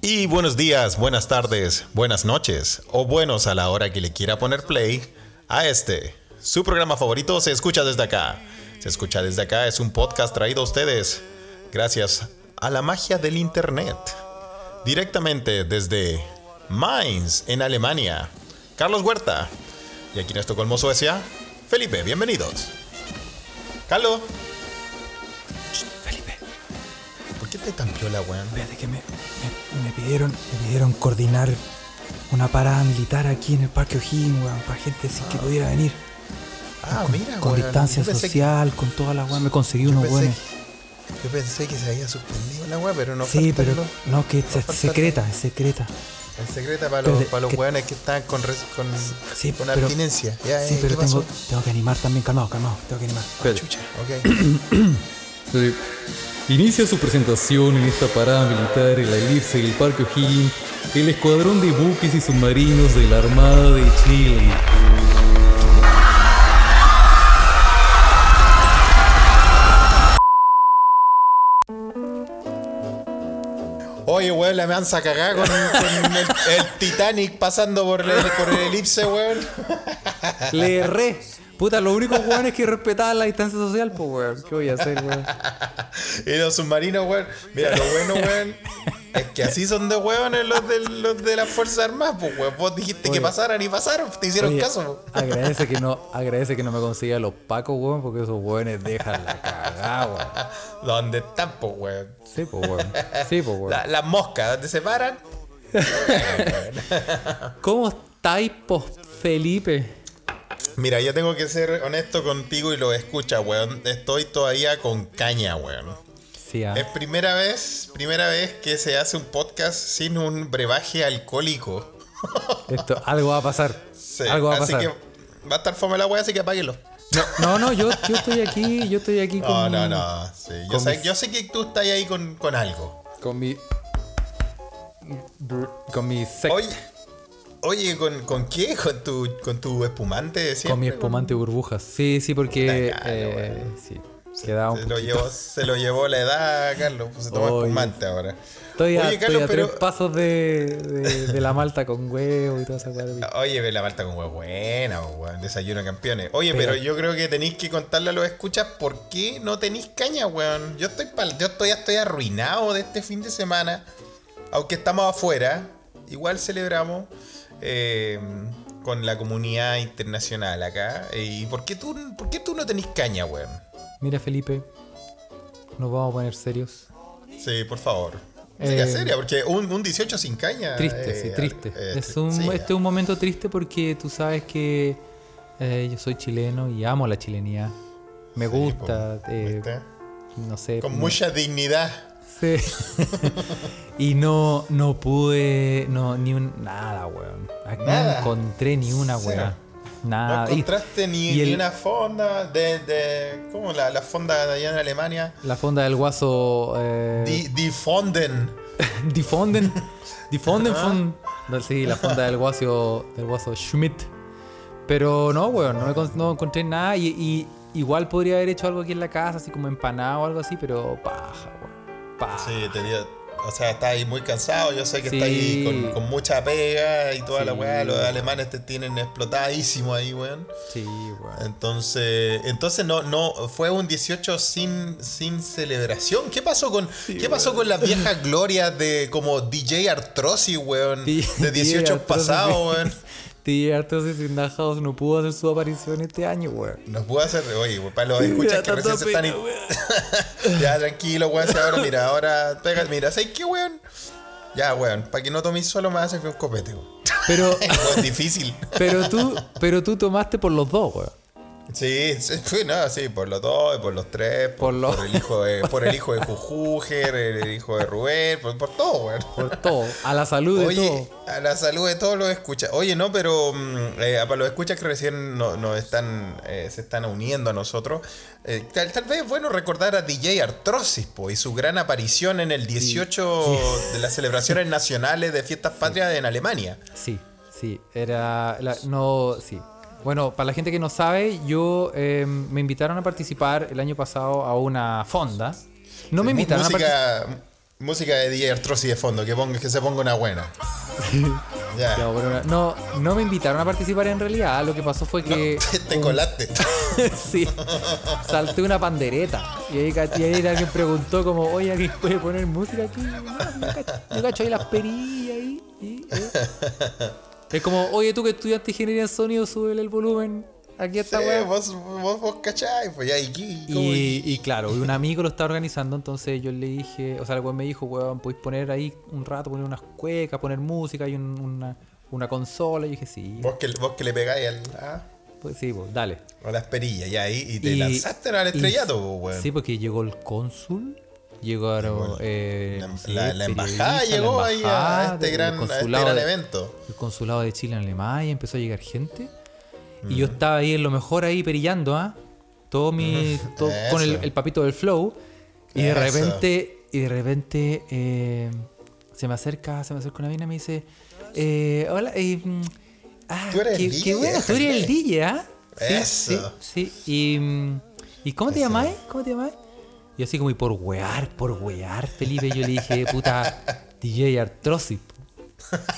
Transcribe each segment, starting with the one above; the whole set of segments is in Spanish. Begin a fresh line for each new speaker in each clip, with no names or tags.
Y buenos días, buenas tardes, buenas noches o buenos a la hora que le quiera poner play a este. Su programa favorito se escucha desde acá. Se escucha desde acá es un podcast traído a ustedes gracias a la magia del internet. Directamente desde Mainz, en Alemania. Carlos Huerta. Y aquí en Estocolmo, Suecia, Felipe, bienvenidos. Carlos. ¿Por qué te tan piola, weón?
fíjate que me, me- me pidieron, me pidieron coordinar una parada militar aquí en el Parque O'Higgins, weón, para gente así que pudiera venir.
Ah,
con,
mira,
con
weón.
distancia
Yo pensé que-
social, con toda la weón, me conseguí unos
pensé
buenos.
Yo pensé que se había suspendido la weá, pero no
Sí, pero
los-
no, que es secreta, es secreta.
Es secreta para los, para los
que-
weones que están con, res- con,
Sí,
con
pero-
abstinencia. Ya,
Sí,
eh,
pero tengo, tengo que animar también, calmado, calmado, tengo que animar.
Ah, chucha, ok.
Inicia su presentación en esta parada militar en la elipse del Parque O'Higgins el escuadrón de buques y submarinos de la Armada de Chile.
Oye, weón, la mansa cagada con, con el, el Titanic pasando por el, por el elipse, weón.
Le erré. Puta, lo único weón es que respetaban la distancia social, pues weón. ¿Qué voy a hacer, weón?
Y los submarinos, weón. Mira, lo bueno, weón, es que así son de weones los de, los de las Fuerzas Armadas, pues, weón. Vos dijiste que pasaran y pasaron, te hicieron
Oye,
caso. po.
Agradece que no, agradece que no me consiga los pacos, weón, porque esos weones dejan la cagada, weón.
¿Dónde están, pues, weón?
Sí, pues weón. Sí, pues weón.
La- las moscas, ¿dónde se paran?
¿Cómo estáis, pos Felipe?
Mira, yo tengo que ser honesto contigo y lo escucha, weón. Estoy todavía con caña, weón.
Sí, ah.
Es primera vez, primera vez que se hace un podcast sin un brebaje alcohólico.
Esto, algo va a pasar.
Sí,
algo va a
así
pasar.
que va a estar fome la weá, así que apáguelo.
No, no, yo, yo estoy aquí, yo estoy aquí
No,
con,
no, no. sí, Yo, sé,
mis-
yo sé que tú estás ahí con, con algo.
con mi con mi sect,
Oye, oye ¿con, ¿con qué? ¿Con tu, con tu espumante siempre?
con mi espumante burbujas. Sí, sí, porque eh, sí, quedaba un
Se lo, llevó, se lo llevó la edad, Carlos. pues se toma
Oye.
espumante ahora.
Estoy a,
Oye,
estoy a
pero-
tres pasos de, de, de la malta con huevo y toda esa.
Oye, la malta con huevo buena, weón. Desayuno de campeones. Oye,
Pero-
pero, yo creo que tenéis que contarle a los escuchas por qué no tenéis caña, weón. Yo estoy pal- yo estoy, estoy arruinado de este fin de semana. Aunque estamos afuera, igual celebramos eh, con la comunidad internacional acá. Eh, ¿Y por qué tú, por qué tú no tenés caña, weón?
Mira, Felipe, nos vamos a poner serios.
Sí, por favor.
Eh,
seria, porque un, un 18 sin caña.
Triste,
eh,
sí, triste.
eh,
es un,
sí,
este es un momento triste porque tú sabes que yo soy chileno y amo la chilenía. Me
sí,
gusta, no sé.
Con mucha dignidad.
Sí. y no, no pude, no, ni un, nada, weón. Aquí
Nada.
no encontré ni una.
No
Nada. Ah, Y
encontraste ni,
y el-
ni una fonda de, de ¿cómo la, la fonda de allá en Alemania?
la fonda del guaso. Eh,
Die, die Fonden.
Difonden. Difonden von. no, Sí, la fonda del guaso, del guaso Schmidt. Pero no, weón, no, me con- no encontré nada. Y, y igual podría haber hecho algo aquí en la casa, así como empanado o algo así, pero paja, weón. Paja.
Sí, te dio- o sea, está ahí muy cansado. Yo sé que está ahí
Sí.
con, con mucha pega y toda la
Sí.
weá. Los alemanes te tienen explotadísimo ahí, weón.
Sí, weón.
Entonces, entonces no, no, fue un 18 sin, sin celebración. ¿Qué pasó con, ¿qué pasó con las viejas glorias de como DJ Artrosi, weón? De 18 pasados, weón.
DJ Artosis in the House no pudo hacer su aparición este año, weón.
Nos pudo hacer, oye, weón, para los escuchas que recién se están. ya, tranquilo, weón. si ahora, mira, ahora, pega, mira, ¿sabes qué, weón? Ya, weón, para que no toméis solo me hace un copete, weón.
Pero,
es difícil.
pero tú, pero tú tomaste por los dos, weón.
Sí, sí, no, sí, por los dos, por los tres, por,
Por
por el hijo de, por el hijo de Jujuger, el hijo de Rubén, por, por todo, weón.
Por todo. A la salud de
Oye,
todo.
a la salud de todos los escuchas. Oye, no, pero mm, eh, para los escuchas que recién no- nos están, eh, se están uniendo a nosotros, eh, tal, tal vez es bueno recordar a DJ Artrosis po, y su gran aparición en el 18 de las celebraciones nacionales de fiestas patrias en Alemania.
Sí, sí. Era. la- no, sí. Bueno, para la gente que no sabe, yo eh, me invitaron a participar el año pasado a una fonda. No me invitaron a participar.
música, Música de DJ Artrosi de fondo, que, ponga, que se ponga una buena.
Ya, bueno, no, no me invitaron a participar en realidad. Lo que pasó fue que.
Te colaste.
sí. Salté una pandereta. Y ahí, y ahí alguien preguntó como, oye, ¿alguien puede poner música aquí? No, yo cacho, yo cacho ahí las perillas ahí. y, eh. Es como, oye, tú que estudiaste ingeniería en sonido, súbele el volumen. Aquí
Sí,
está, weón.
vos, vos, vos cachai, pues ya, y, y.
Y, y claro, un amigo lo estaba organizando, entonces yo le dije, o sea, el weón me dijo, weón, podéis poner ahí un rato, poner unas cuecas, poner música y un- una, una consola. Y dije, sí,
Vos que, vos que le pegáis al, ah,
pues sí, pues dale.
a las perillas, ya ahí, y te
Y-
lanzaste al
y-
estrellato, pues, weón.
Sí, porque llegó el cónsul, llegaron eh,
La,
sé,
la- la embajada
la
llegó ahí a- este gran, a este gran
de-
evento.
El consulado de Chile en Alemania, empezó a llegar gente. Y
Mm.
yo estaba ahí en lo mejor ahí perillando, ¿ah? Todo mi. todo con el, papito del flow. Y de
Eso.
repente. Y de repente. eh, se me acerca, se me acerca una mina y me dice. eh, hola, eh, mm, ah,
Tú eres
qué,
el
qué
DJ,
bueno, tú eres el. DJ, ¿ah? Sí. Sí, sí. Y, mm, ¿y cómo te llamáis? ¿Cómo te llamáis? Y así como, y por wear, por wear, Felipe, yo le dije, puta, DJ Artrosis.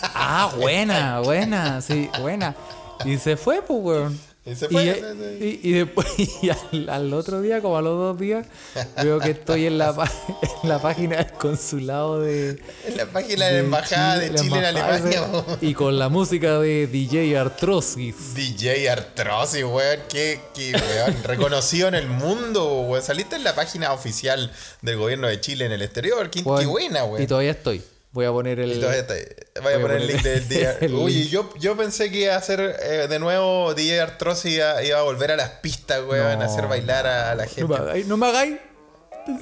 Ah, buena, buena, sí, buena. Y se fue, pues, weón.
Y se fue,
Y, después, y al, al otro día, como a los dos días, veo que estoy en la, en la página del consulado de.
En la página de la embajada de Chile en Alemania.
Y con la música de DJ Artrosis.
DJ Artrosi, weón, qué, qué weón, reconocido en el mundo, weón. Saliste en la página oficial del gobierno de Chile en el exterior, qué, qué buena, weón.
Y todavía estoy. Voy a poner el.
Y a
voy a
poner el link del día.
link.
yo, yo pensé que iba a hacer eh, de nuevo DJ Artrosi iba, iba a volver a las pistas, weón,
No.
a hacer bailar a, la
No
gente.
me hagáis. No me hagáis.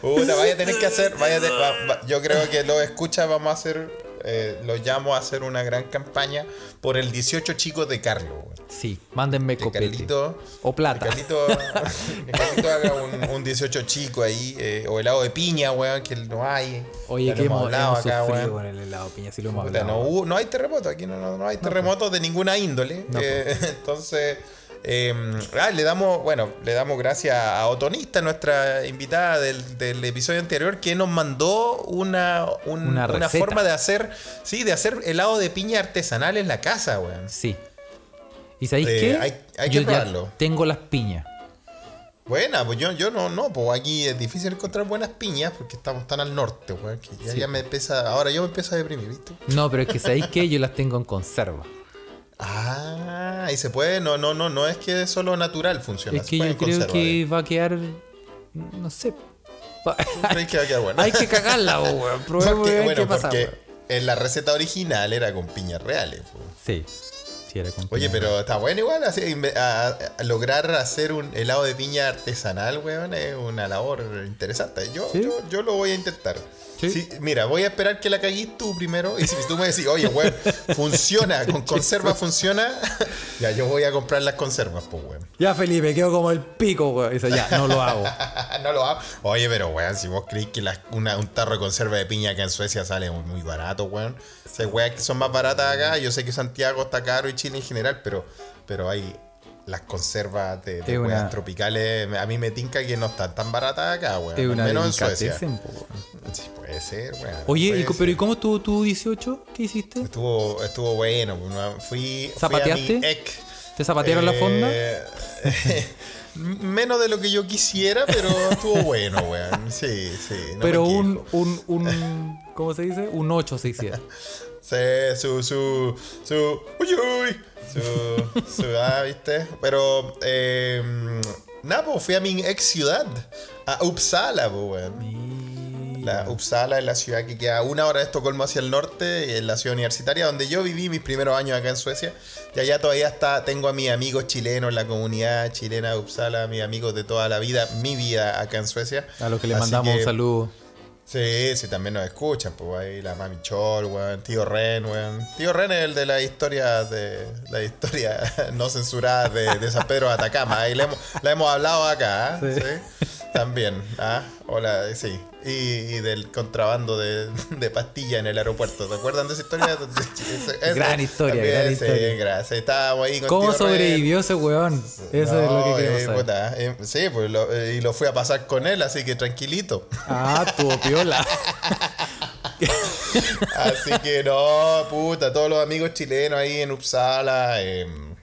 Puta, vaya a tener que hacer. Vaya a te- va- va- yo creo que lo escucha, vamos a hacer. Eh, lo llamo a hacer una gran campaña por el 18 chicos de Carlos.
Sí, mándenme
Que
copete.
Carlito.
O plata.
Que Carlito, que Carlito haga un, un 18 chico ahí. eh, o helado de piña, weón, que no hay.
Oye, que hemos,
hablado
hemos
acá, weón.
con el helado piña, si lo hemos hablado.
no, hay terremoto, aquí no, no- no hay terremotos de ninguna índole.
No,
eh, entonces, eh, ah, le damos, bueno, le damos gracias a Otonista, nuestra invitada del, del episodio anterior, que nos mandó una, un-
Una
una, forma de hacer, sí, de hacer helado de piña artesanal en la casa, weón.
Sí. ¿Y sabéis
Eh,
qué?
hay- hay que
ya
probarlo.
tengo las piñas.
Buena, pues yo, yo no, no, pues aquí es difícil encontrar buenas piñas porque estamos tan al norte, weón, que ya,
Sí.
ya me empieza, ahora yo me empiezo a deprimir, ¿viste?
No, pero es que sabéis qué? Yo las tengo en conserva.
Ah, y se puede, no, no, no, no es que solo natural funciona.
es que yo creo que va a quedar. No sé. Va-
¿Crees que va a quedar bueno?
Hay que cagarla, weón. Probemos
Porque, bueno,
qué pasa,
porque en la receta original era con piñas reales. po.
Sí. Sí, era con
Oye, pero está bueno igual así, inve- a- a lograr hacer un helado de piña artesanal, weón, es una labor interesante. Yo,
¿Sí?
yo, yo lo voy a intentar.
Sí.
Mira, voy a esperar que la caguís tú primero. Y si tú me decís, oye, weón, funciona, con conserva funciona, ya yo voy a comprar las conservas, pues, weón.
Ya, Felipe, quedo como el pico, weón. Dice, ya, no lo hago.
no lo hago. Oye, pero weón, si vos creéis que una- un tarro de conserva de piña acá en Suecia sale muy, barato, weón. Esas weas que son más baratas acá, yo sé que Santiago está caro y Chile en general, pero, pero hay las conservas de, de
una-
tropicales. A mí me tinca que no están tan baratas acá, weón.
Es una
menos en Suecia. Sí, puede ser, weón.
Oye, ¿y,
puede
co-
ser.
pero ¿y cómo estuvo tu 18? ¿Qué hiciste?
Estuvo, estuvo bueno. bueno, Fui, fui a
¿Zapateaste?
mi EC.
¿Te zapatearon la fonda?
Eh, menos de lo que yo quisiera, pero estuvo bueno, weón. Sí, sí. no
pero un, un, un, ¿cómo se dice? Un 8 se hiciera.
Sí, su, su, su, uy, uy, su, su, ah, ¿viste? Pero, eh, nada, pues fui a mi ex ciudad, a Uppsala, pues, weón. La Uppsala es la ciudad que queda a una hora de Estocolmo hacia el norte, en la ciudad universitaria, donde yo viví mis primeros años acá en Suecia. Y allá todavía está, tengo a mis amigos chilenos, la comunidad chilena de Uppsala, mis amigos de toda la vida, mi vida acá en Suecia.
A los que le
Así
mandamos
que-
un saludo.
Sí, sí, también nos escuchan, pues ahí la Mami Chol, weón, tío Ren, weón. Tío Ren es el de la historia de la historia no censurada de, de San Pedro de Atacama. Ahí le hemos, la hemos hablado acá.
Sí.
¿sí? También, ¿ah? Hola, sí. Y, y del contrabando de, de pastillas en el aeropuerto. ¿Te acuerdan de esa historia?
Gran historia, gran historia.
gracias. Estábamos ahí con
¿Cómo sobrevivió ese weón? Eso es lo que queremos
eh,
saber.
puta, eh, sí, pues lo- eh, y lo fui a pasar con él, así que tranquilito.
Ah, tuvo piola.
Así que no, puta, todos los amigos chilenos ahí en Uppsala.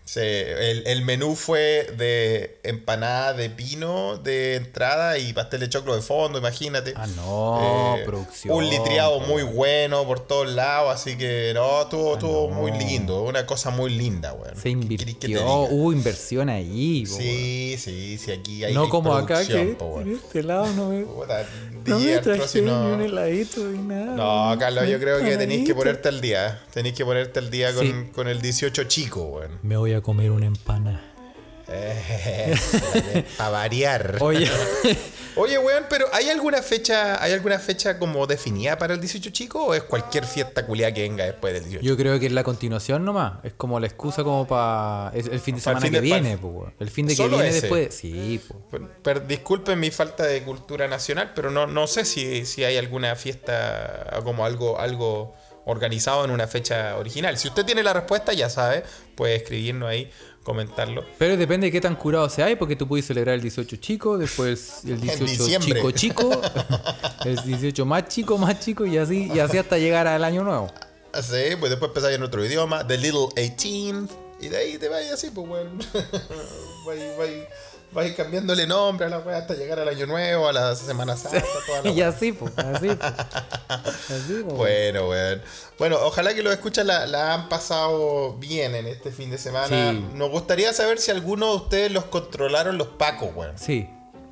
se- el, el menú fue de empanada de pino de entrada y pastel de choclo de fondo, imagínate.
Ah, no,
Eh,
producción.
Un litriado muy bueno por todos lados, así que no, estuvo,
Ah, no.
muy lindo, una cosa muy linda, weón.
Se
¿Qué querés que te
invirtió, hubo inversión ahí.
Sí, sí, sí, aquí hay.
No como acá que
po,
en este lado no me,
Puta,
no me traje ni un heladito ni nada.
No, Carlos, yo creo que tenéis que ponerte al día. Tenéis que ponerte al día con,
Sí.
con el 18 chico, weón.
Me voy a comer una empana.
a variar.
Oye,
Oye, weón, pero ¿hay alguna fecha, hay alguna fecha como definida para el 18 chico o es cualquier fiesta culiada que venga después del 18?
yo creo que es la continuación nomás. Es como la excusa como para el fin de semana
fin
que
de-
viene, po. El fin de que
¿Solo
viene
ese?
después. Sí,
per- disculpen mi falta de cultura nacional, pero no, no sé si, si hay alguna fiesta como algo, algo organizado en una fecha original. Si usted tiene la respuesta, ya sabe, puede escribirnos ahí, comentarlo.
Pero depende de qué tan curado sea, porque tú puedes celebrar el 18 chico, después el 18
diciembre.
chico chico, el 18 más chico, más chico y así, y así hasta llegar al año nuevo.
Sí, pues después empezáis en otro idioma, The Little 18, y de ahí te vais así, pues, weón. vais, vais, vais cambiándole nombre a la weá hasta llegar al año nuevo, a la Semana Santa, toda la
Y así, pues, así, pues. Así, pues.
Bueno, weón. Bueno, ojalá que los escuchas la, la han pasado bien en este fin de semana.
Sí.
Nos gustaría saber si alguno de ustedes los controlaron los pacos, weón.
Sí,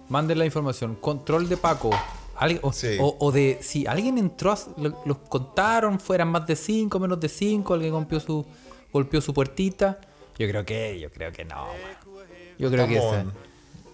manden la información. Control de Paco. O,
Sí.
o- o de si alguien entró, a- lo- los contaron, fueran más de 5, menos de 5, alguien golpeó su, golpeó su puertita. Yo creo que, yo creo que no, weón. Yo creo que
Estamos-
esa-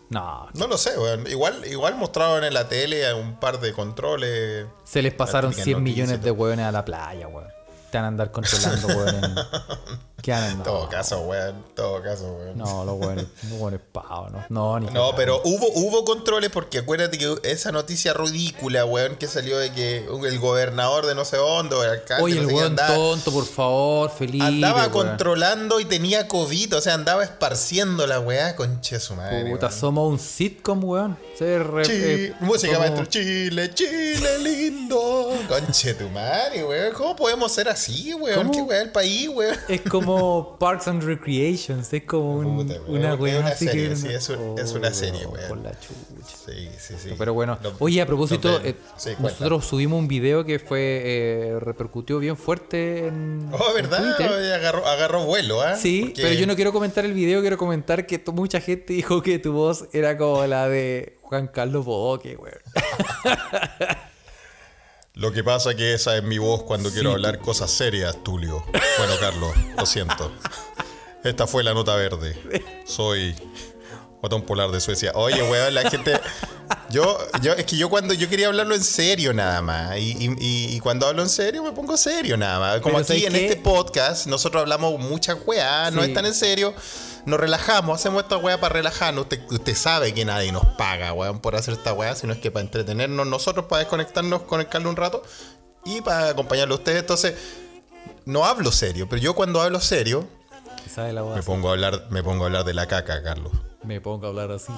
No,
No lo sé, weón. Igual, igual mostraron en la tele un par de controles.
se les pasaron
típica
100
noticia,
millones de hueones a la playa, weón. Te van a andar controlando, weón. ¿Qué van a
En
andar?
todo caso, weón. Todo caso, weón.
No, los hueones, los hueones pavos, no. No, ni
No, pero hubo, hubo controles porque acuérdate que esa noticia ridícula, weón, que salió de que el gobernador de no sé dónde, el alcalde,
Oye,
no
el weón
andaba,
tonto, por favor, feliz.
andaba controlando y tenía COVID, o sea, andaba esparciendo la weá, conche su madre.
Puta,
weón.
somos un sitcom, weón. Ser, re- eh,
música
somos-
maestro Chile, Chile lindo. Conche tu madre, weón. ¿Cómo podemos ser así, weón?
¿Cómo?
¿Qué weá el país, weón?
Es como Parks and Recreations, es como un-
Puta, weón,
una así
serie,
que.
sí, es un- es una serie, weón.
Por la chucha.
Sí, sí, sí.
Pero bueno, oye, a propósito, eh,
sí,
nosotros subimos un video que fue eh, repercutió bien fuerte en,
Oh, ¿verdad? Agarró, agarró vuelo, ¿ah?
Sí,
Porque-
pero yo no quiero comentar el video, quiero comentar que mucha gente dijo que tu voz era como la de Juan Carlos Boque, weón.
Lo que pasa que esa es mi voz cuando quiero hablar cosas serias, Tulio. Bueno, Carlos, lo siento. Esta fue la nota verde. Soy botón polar de Suecia. Oye, weón, la gente. Yo, yo, es que yo cuando yo quería hablarlo en serio nada más. Y, y- y- y cuando hablo en serio me pongo serio nada más. Como
Pero
aquí
¿sabes
en
qué?
este podcast, nosotros hablamos muchas weas, no es tan en serio. Nos relajamos, hacemos esta wea para relajarnos. Usted, usted sabe que nadie nos paga, weón, por hacer esta wea, sino es que para entretenernos nosotros, para desconectarnos con el Carlos un rato y para acompañarlo a ustedes. Entonces, no hablo serio, pero yo cuando hablo serio, me pongo a hablar, me pongo a hablar de la caca, Carlos.
Me pongo a hablar así.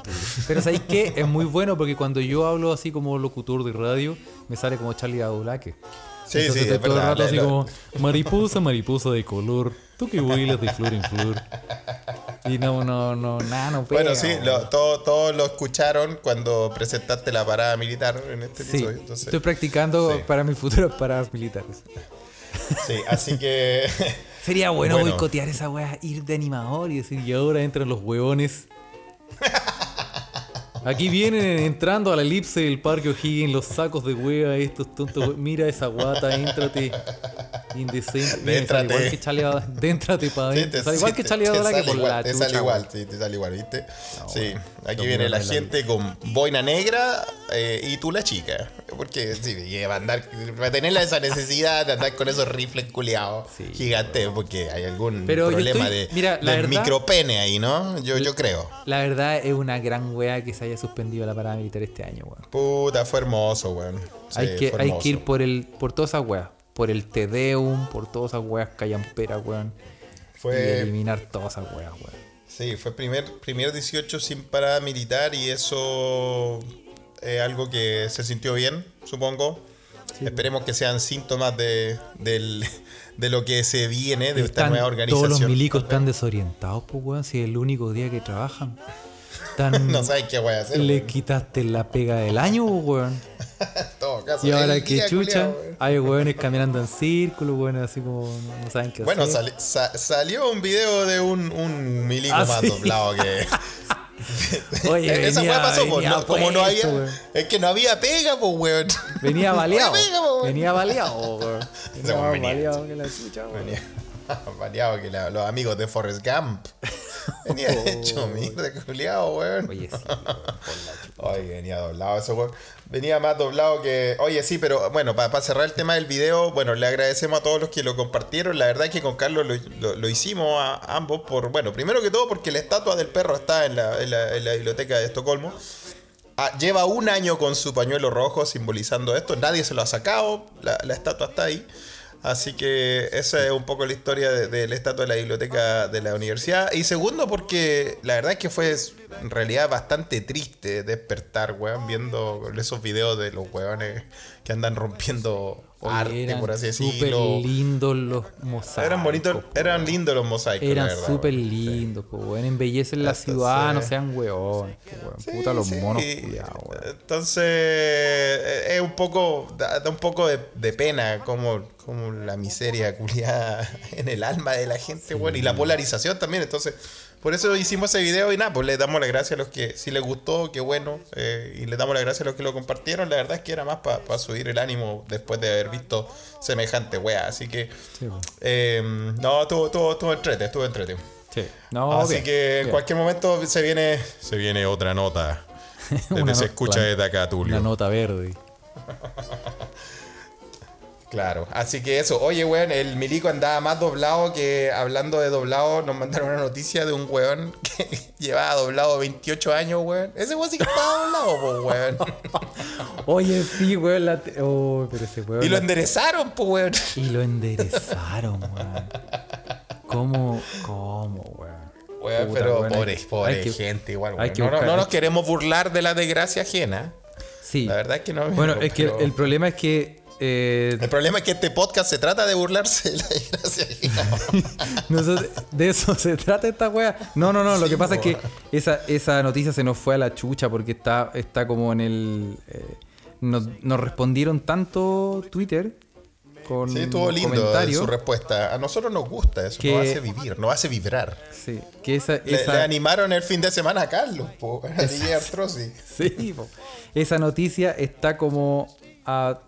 Pero ¿sabéis qué? Es muy bueno porque cuando yo hablo así como locutor de radio, me sale como Charlie Adulaque.
Sí,
Entonces
sí, es
todo el
verdad,
rato
la-
así
la-
como mariposa, mariposa de color, tú que vuelas de flor en flor. Y no, no, no, nada, no pega.
Bueno, sí, lo- todo- todos lo escucharon cuando presentaste la parada militar en este
Sí,
episodio. Entonces,
estoy practicando
sí.
para mis futuras paradas militares.
sí, así que
Sería bueno,
Bueno.
boicotear esa weá, ir de animador y decir, y ahora entran los hueones. Aquí vienen entrando a la elipse del parque O'Higgins los sacos de hueá, estos tontos. Mira esa guata, éntrate. Mira,
Déntrate.
igual que. Déntrate para adentro. Sale igual que
sale
por
igual,
la
Te
chucha.
sale igual, sí, te sale igual, ¿viste? sí, aquí viene la gente con boina negra eh, y tú la chica. Porque sí, lleva a andar, va a tener esa necesidad de andar con esos rifles culiados
Sí.
gigantes, porque hay algún
Pero
problema
estoy-
de,
mira, la
del
verdad-
micropene ahí, ¿no? Yo, yo creo.
La verdad es una gran wea que se haya suspendido la parada militar este año, weón.
Puta, fue hermoso, weón. Sí,
hay, que, hay que ir por el por todas esas weas. Por el Tedeum, por todas esas weas callamperas, weón. Y
Fue,
eliminar todas esas weas, weón.
sí, fue primer, primer 18 sin parada militar y eso es algo que se sintió bien, supongo. Esperemos que sean síntomas de, del- de lo que se viene de esta nueva organización.
todos los milicos están desorientados, pues, weón. Si es el único día que trabajan.
No saben qué voy a hacer.
le
weón.
quitaste la pega del año, pues, weón.
Todo caso,
Y ahora que chucha,
culiao, weón.
hay weones caminando en círculo, weones así como no, saben qué
Bueno,
hacer.
sali- sa- salió un video de un, un milico
Ah,
más
sí.
doblado que.
Oye,
Esa
venía-
pasó, po,
venía
no- como no había.
weón.
Es que no había pega, pues, weón.
Venía baleado.
Po, weón.
venía baleado, weón.
Weón venía-
baleado que la chucha, weón.
Venía variado que la- los amigos de Forrest Gump. Venía hecho mierda, culiao, weón.
Oye, sí, weón.
Oye, venía doblado ese weón. Venía más doblado que. Oye, sí, pero bueno, para cerrar el tema del video, bueno, le agradecemos a todos los que lo compartieron. La verdad es que con Carlos lo, lo- lo hicimos a ambos por. Bueno, primero que todo porque la estatua del perro está en la, en la- en la biblioteca de Estocolmo. Ah, lleva un año con su pañuelo rojo simbolizando esto. Nadie se lo ha sacado. La, la estatua está ahí. Así que esa es un poco la historia de, de la estatua de la biblioteca de la universidad. Y segundo, porque la verdad es que fue en realidad bastante triste despertar, weón, viendo esos videos de los weones que andan rompiendo
Oye,
arte,
eran
por así
súper
decirlo.
lindos los mosaicos.
Eran bonitos, eran lindos los mosaicos.
Eran súper
weón.
lindos, pues, weón. Embellecen la
Entonces-
ciudad, no sean weones, weón.
Sí,
Puta, los
sí.
monos culiados, weón.
Entonces, es un poco, da, da un poco de, de pena como, como la miseria culiada en el alma de la gente, bueno, y la polarización también. Entonces, por eso hicimos ese video y nada, pues le damos las gracias a los que, si les gustó, qué bueno, eh, y le damos las gracias a los que lo compartieron. La verdad es que era más para subir el ánimo después de haber visto semejante wea. Así que,
Sí,
eh, no, estuvo, estuvo, estuvo entrete, estuvo entrete.
Sí. No,
Así
bien,
que en
bien.
cualquier momento se viene, se viene otra nota. Desde se escucha desde acá, Tulio.
Una nota verde.
Claro, así que eso. Oye, weón, el milico andaba más doblado que hablando de doblado. Nos mandaron una noticia de un weón que llevaba doblado 28 años, weón. Ese weón sí que estaba doblado, po, weón.
Oye, sí, weón. La te- oh, pero ese weón.
Y lo
la-
enderezaron, po, weón.
Y lo enderezaron, weón. ¿Cómo? ¿Cómo, weón?
Weón,
Puta,
pero
weón,
pobre, pobre
hay que-
gente, igual, weón. No, no-
buscar-
no nos queremos burlar de la desgracia ajena.
Sí.
La verdad es que no.
Bueno, es que el problema es que. Eh,
el problema es que este podcast se trata de burlarse de la desgracia
de eso se trata esta wea. No, no, no. Lo
Sí,
que pasa es que esa, esa noticia se nos fue a la chucha porque está, está como en el. eh, nos, nos respondieron tanto Twitter con
Sí, estuvo lindo su respuesta. A nosotros nos gusta eso,
Que-
nos hace vivir, nos hace vibrar.
Sí, que esa,
Le,
esa-
le animaron el fin de semana a Carlos, po, a DJ Artrosi.
Sí, po. esa noticia está como a,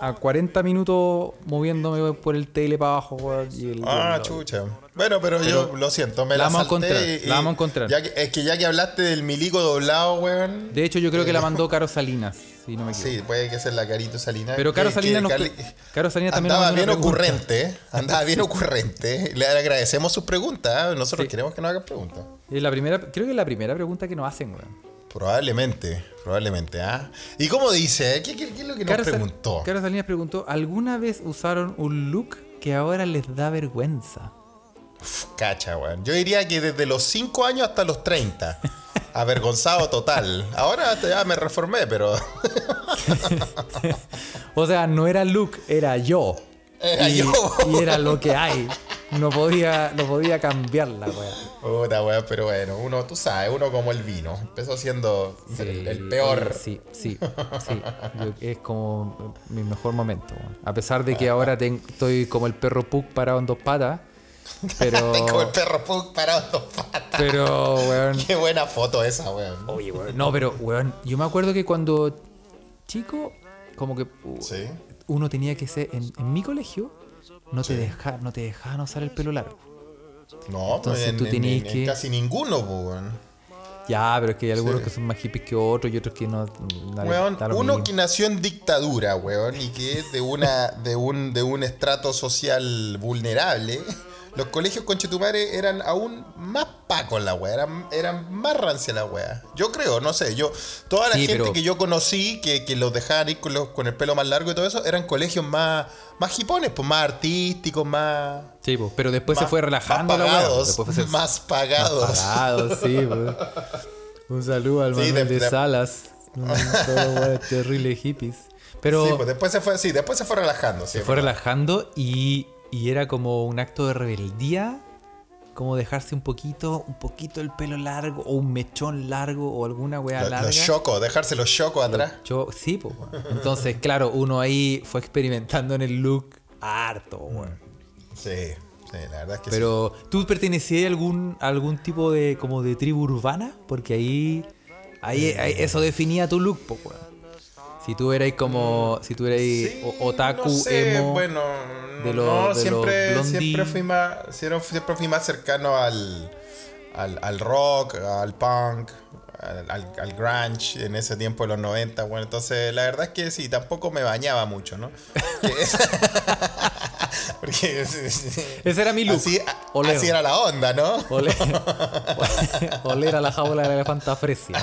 a 40 minutos moviéndome por el tele para abajo, weón,
Ah, chucha. Bueno, pero, yo lo siento, me
la vamos a
salté
encontrar,
y-
la vamos a encontrar.
ya que- es que ya que hablaste del milico doblado, weón.
De hecho, yo creo que la mandó Caro Salinas, si no me equivoco.
Sí, puede que sea la Carito Salinas.
Pero Caro Salinas, nos-
Cali-
Caro Salinas también nos
Andaba bien ocurrente, ¿eh? andaba bien ocurrente. Le agradecemos sus preguntas, ¿eh? nosotros
Sí.
queremos que nos hagan preguntas.
Es la primera, creo que es la primera pregunta que nos hacen, weón.
Probablemente, probablemente, ¿ah? ¿Y cómo dice? ¿Qué, qué- qué es lo que nos
Caro,
preguntó?
Caro Salinas preguntó, ¿alguna vez usaron un look que ahora les da vergüenza?
Cacha, weón. Yo diría que desde los 5 años hasta los 30. Avergonzado total. Ahora ya me reformé, pero.
O sea, no era look, era yo.
Era
y,
yo.
y era lo que hay. No podía, no podía cambiarla, weón.
Puta, weón, pero bueno, uno, tú sabes, uno como el vino. Empezó siendo el, peor.
Sí, sí, sí. Yo- es como mi mejor momento. weón. A pesar de que ahora ten- estoy como el perro Pug parado en dos patas. Pero.
como el perro Pug parado en dos patas.
pero, weón.
Qué buena foto esa, weón.
Oye, weón. No, pero, weón. Yo me acuerdo que cuando chico, como que uh,
Sí.
uno tenía que ser. En, en mi colegio, no te deja, no te dejaban usar el pelo largo.
No,
Entonces
pues en,
tú
en-
tenías
en
que-
casi ninguno, pues, weón.
Ya, pero es que hay algunos
Sí.
que son más hippies que otros y otros que no.
Weón, uno que nació en dictadura, weón, y que es de una, de un, de un estrato social vulnerable. Los colegios conchetumare eran aún más pacos la weá, eran, eran más rancia la weá. Yo creo, no sé, yo, toda la
Sí,
gente
pero-
que yo conocí, que, que los dejaban ir con, los- con el pelo más largo y todo eso, eran colegios más, más hipones, pues más artísticos, más.
Sí, pues, pero después se
más-
fue relajando
más
la weá,
pagados,
pues, después fue-
más pagados.
Pagados, sí, pues. Un saludo al
Sí,
Manuel
de-
Salas. Todos weones terribles hippies. Pero
Sí, pues después se fue, sí, después se fue relajando. sí,
se fue relajando y, y era como un acto de rebeldía. Como dejarse un poquito, un poquito el pelo largo, o un mechón largo, o alguna weá
Los,
larga.
los chocos, dejarse los chocos atrás.
Yo, sí, pues. Entonces, claro, uno ahí fue experimentando en el look harto, weón.
Sí, sí, la verdad es que
Pero, ¿tú pertenecías a algún, a algún tipo de como de tribu urbana? Porque ahí, ahí, ahí eso definía tu look, po, weón. Si tú eras como, si tú
sí.
o- otaku,
no sé,
emo,
Bueno,
de
no,
los- de
siempre,
los
siempre, fui más, siempre, fui más cercano al, al, al rock, al punk, al, al, al grunge en ese tiempo de los 90. Bueno, entonces la verdad es que sí, tampoco me bañaba mucho, ¿no? Que- Porque
ese era mi look.
así, así era la onda, ¿no?
Oler, oler a la jaula de la elefanta fresia.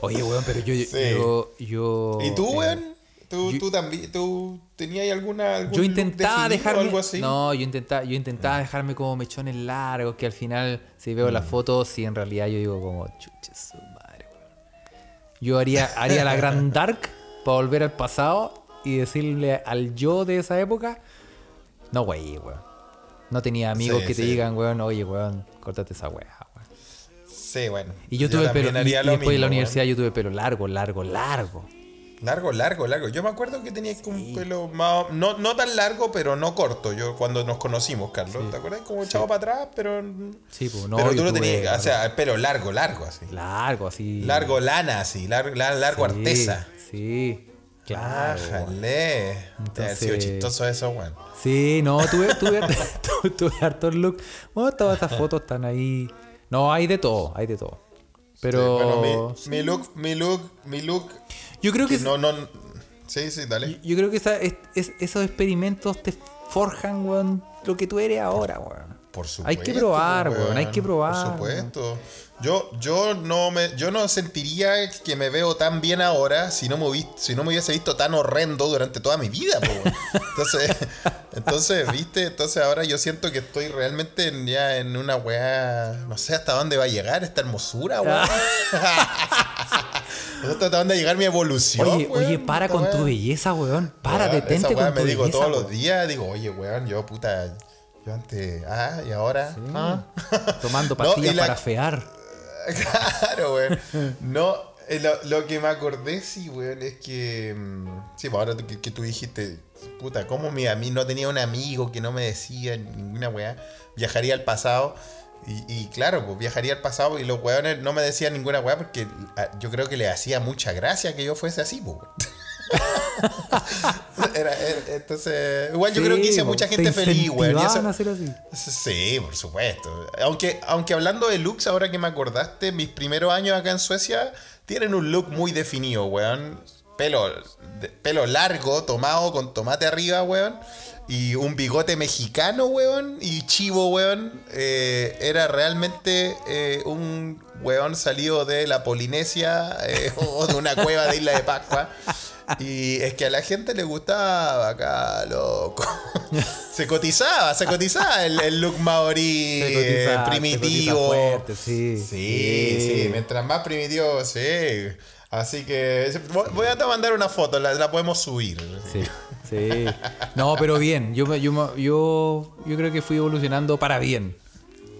Oye, weón, pero yo,
Sí.
yo, yo,
¿Y tú,
eh,
weón? ¿Tú,
yo-
tú también, tú tenías alguna algún
Yo intentaba dejarme.
algo así?
No, yo intentaba, yo intentaba dejarme como mechones largos, que al final, si veo las fotos, sí, en realidad yo digo como, chuche su madre, weón. Yo haría, haría la Grand Dark para volver al pasado y decirle al yo de esa época, no, güey, weón. No tenía amigos
Sí,
que te
sí.
digan, weón, oye, weón, córtate esa weá.
Sí, bueno.
Y yo tuve pelo, y, y después de la universidad yo tuve pelo largo, largo, largo.
Largo, largo, largo. Yo me acuerdo que tenía como un pelo más... No, no tan largo, pero no corto. Yo cuando nos conocimos, Carlos. ¿Te acuerdas? Como echado para atrás, pero...
Sí, pues no,
pero tú lo
tuve
tenías, o sea, el pelo largo, largo, así.
largo, así.
Largo lana, así. Largo, la- largo
Sí,
artesa.
Sí, claro.
Ájale. Ha sido chistoso eso, weón.
Sí, no, tuve, tuve, tu- tuve harto look. Bueno, todas estas fotos están ahí. No, hay de todo, hay de todo. Pero
Bueno, mi, mi look, mi look, mi look...
yo creo que
que no, no... Sí, sí, dale.
yo creo que esa- es- es- esos experimentos te forjan, weón, lo que tú eres ahora, weón.
Por supuesto.
Hay que probar, weón, hay que probar,
Por supuesto. Yo, yo no me, yo no sentiría que me veo tan bien ahora si no me hubiese, si no me hubiese visto tan horrendo durante toda mi vida, po. Entonces, entonces, viste, entonces ahora yo siento que estoy realmente en- ya en una weá. No sé hasta dónde va a llegar esta hermosura, hasta dónde va a llegar mi evolución.
Oye,
weón,
oye, para con tu
weá.
belleza, weón. Para,
Weón,
detente
esa weá
con tu
me digo
belleza.
todos los días, digo, oye, weón, yo puta, yo antes, ah, y ahora, ah.
Tomando
No,
pastillas
la-
para fear.
Claro, weón. No, eh, lo, lo que me acordé, sí, weón, es que. mm, Sí, pues ahora que, que tú dijiste, puta, ¿cómo mi, a mí no tenía un amigo que no me decía ninguna weá? Viajaría al pasado. Y, y claro, pues viajaría al pasado y los weones no me decían ninguna weá porque ah, yo creo que le hacía mucha gracia que yo fuese así, pues. weón. Era- era- entonces, igual yo
Sí,
creo que hice a mucha
te
gente feliz, weón. y eso-
incentivaban a hacer así.
Sí, por supuesto. Aunque, aunque hablando de looks, ahora que me acordaste, mis primeros años acá en Suecia tienen un look muy definido, weón. Pelo, de- pelo largo, tomado con tomate arriba, weón. Y un bigote mexicano, weón. Y chivo, weón. Eh, era realmente eh, un weón salido de la Polinesia eh, o de una cueva de Isla de Pascua. Y es que a la gente le gustaba acá, loco. Se cotizaba, se cotizaba el, el look maorí eh,
cotiza-
primitivo.
fuerte, sí.
Sí, sí, mientras más primitivo, sí. Así que voy- a te mandar una foto, la, la podemos subir.
Sí, sí. No, pero bien. Yo, yo, yo, yo creo que fui evolucionando para bien.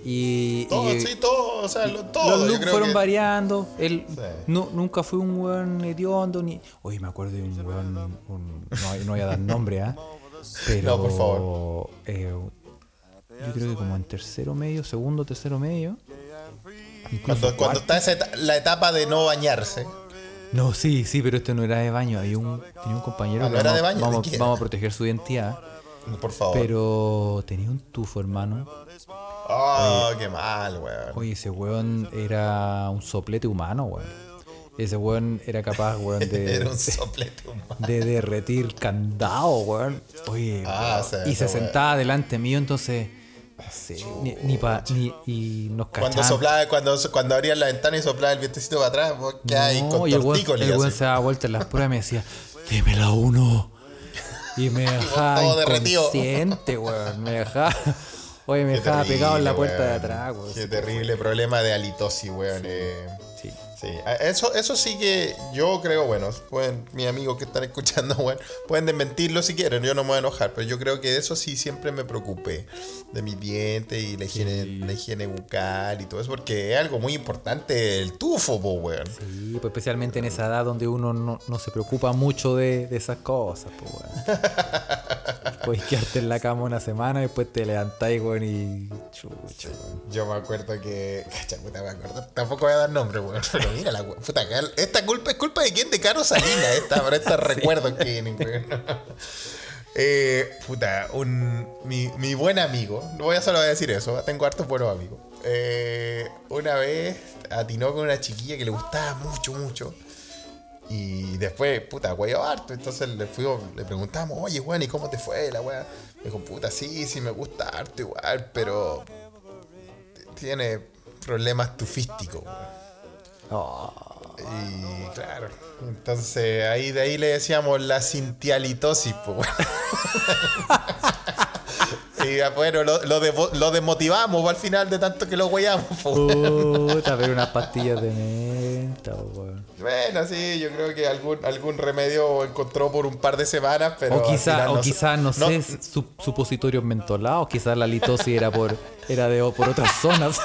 Y,
Todo,
y
sí, todo, o sea, lo- todo.
los looks fueron
que-
variando. Él
Sí.
nu- nunca fue un weón hediondo ni. Oye, me acuerdo de un weón. un- no, no voy a dar nombre, ¿ah? Pero.
No, por favor.
eh, yo creo que como en tercero medio, segundo, tercero medio.
Cuando, cuando está esa eta- la etapa de no bañarse.
No, sí, sí, pero esto no era de baño. Había un, tenía un compañero
Ah, ¿no
que
era
vamos,
de baño? ¿De
vamos, vamos a proteger su identidad.
Por favor.
Pero tenía un tufo, hermano.
Oh, qué mal, weón.
Oye, ese weón era un soplete humano, weón. Ese weón era capaz, weón, de,
Era un soplete humano.
de derretir candado, weón. Oye,
Ah,
weón.
sí,
y se sentaba delante mío, entonces. sé, ni, ni pa, ni, y nos
Cuando
cachaban.
soplaba, cuando, cuando abrían la ventana y soplaba el vientecito para atrás, vos
No,
con
y el weón, el weón se daba vuelta en las pruebas y me decía, dime la uno. Y me dejaba
todo derretido.
inconsciente, weón. Me dejaba. Oye, me
Qué
dejaba pegado en la puerta de atrás, weón.
Qué terrible problema de halitosis, weón. eh.
Sí.
Sí, eso, eso sí que yo creo, bueno, pueden, mis amigos que están escuchando, bueno, pueden desmentirlo si quieren, yo no me voy a enojar, pero yo creo que de eso sí siempre me preocupé, de mi diente y la higiene, la higiene bucal y todo eso, porque es algo muy importante el tufo, po, weón.
Sí, pues especialmente en esa edad donde uno no, no se preocupa mucho de, de esas cosas, pues, weón. Puedes quedarte en la cama una semana y después te levantáis, weón, y. Chucha, weón.
Yo me acuerdo que. Puta, me acuerdo. Tampoco voy a dar nombre, weón. Pero mira la. Puta, esta culpa es culpa de quién? De Caro Salina, esta, por estos recuerdos que vienen, weón. Eh, puta, un, mi, mi buen amigo, no voy a solo decir eso, tengo hartos buenos amigos. Eh, una vez atinó con una chiquilla que le gustaba mucho, mucho. Y después, puta, huevo harto. Entonces le fuimos, le preguntamos, oye, weón, ¿y cómo te fue la weá? Me dijo, puta, sí, sí me gusta harto igual, pero tiene problemas tufísticos, weón.
Oh,
Y claro, entonces ahí de ahí le decíamos la cintialitosis, pues. Y ya, bueno, lo, lo, lo desmotivamos al final de tanto que lo weón.
puta, pero unas pastillas de menta, weón.
Bueno, sí, yo creo que algún, algún remedio encontró por un par de semanas, pero.
O
al
quizá,
final
o
no-
quizá, no, sé, su- supositorios mentolados, quizás la litosis era por, era de, por otras zonas.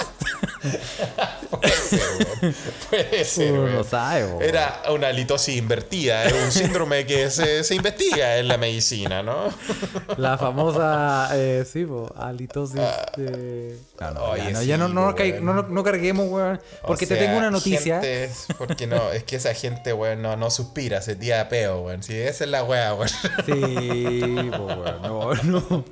Puede ser, weón. Puede ser,
Uno
weón.
no sabe, weón.
Era una litosis invertida, es un síndrome que se, se investiga en la medicina, ¿no?
La famosa, eh, sí, po, alitosis. eh, No, no,
Oye,
ya, no,
sí,
ya no, no,
po,
cai-
weón.
no, no- no carguemos, weón.
O
Porque te
sea,
tengo una noticia.
gente- porque no, es que esa gente, weón, no, no suspira, se tira a peo, weón. Si esa es la weá, weón.
Sí, po, weón. No, no,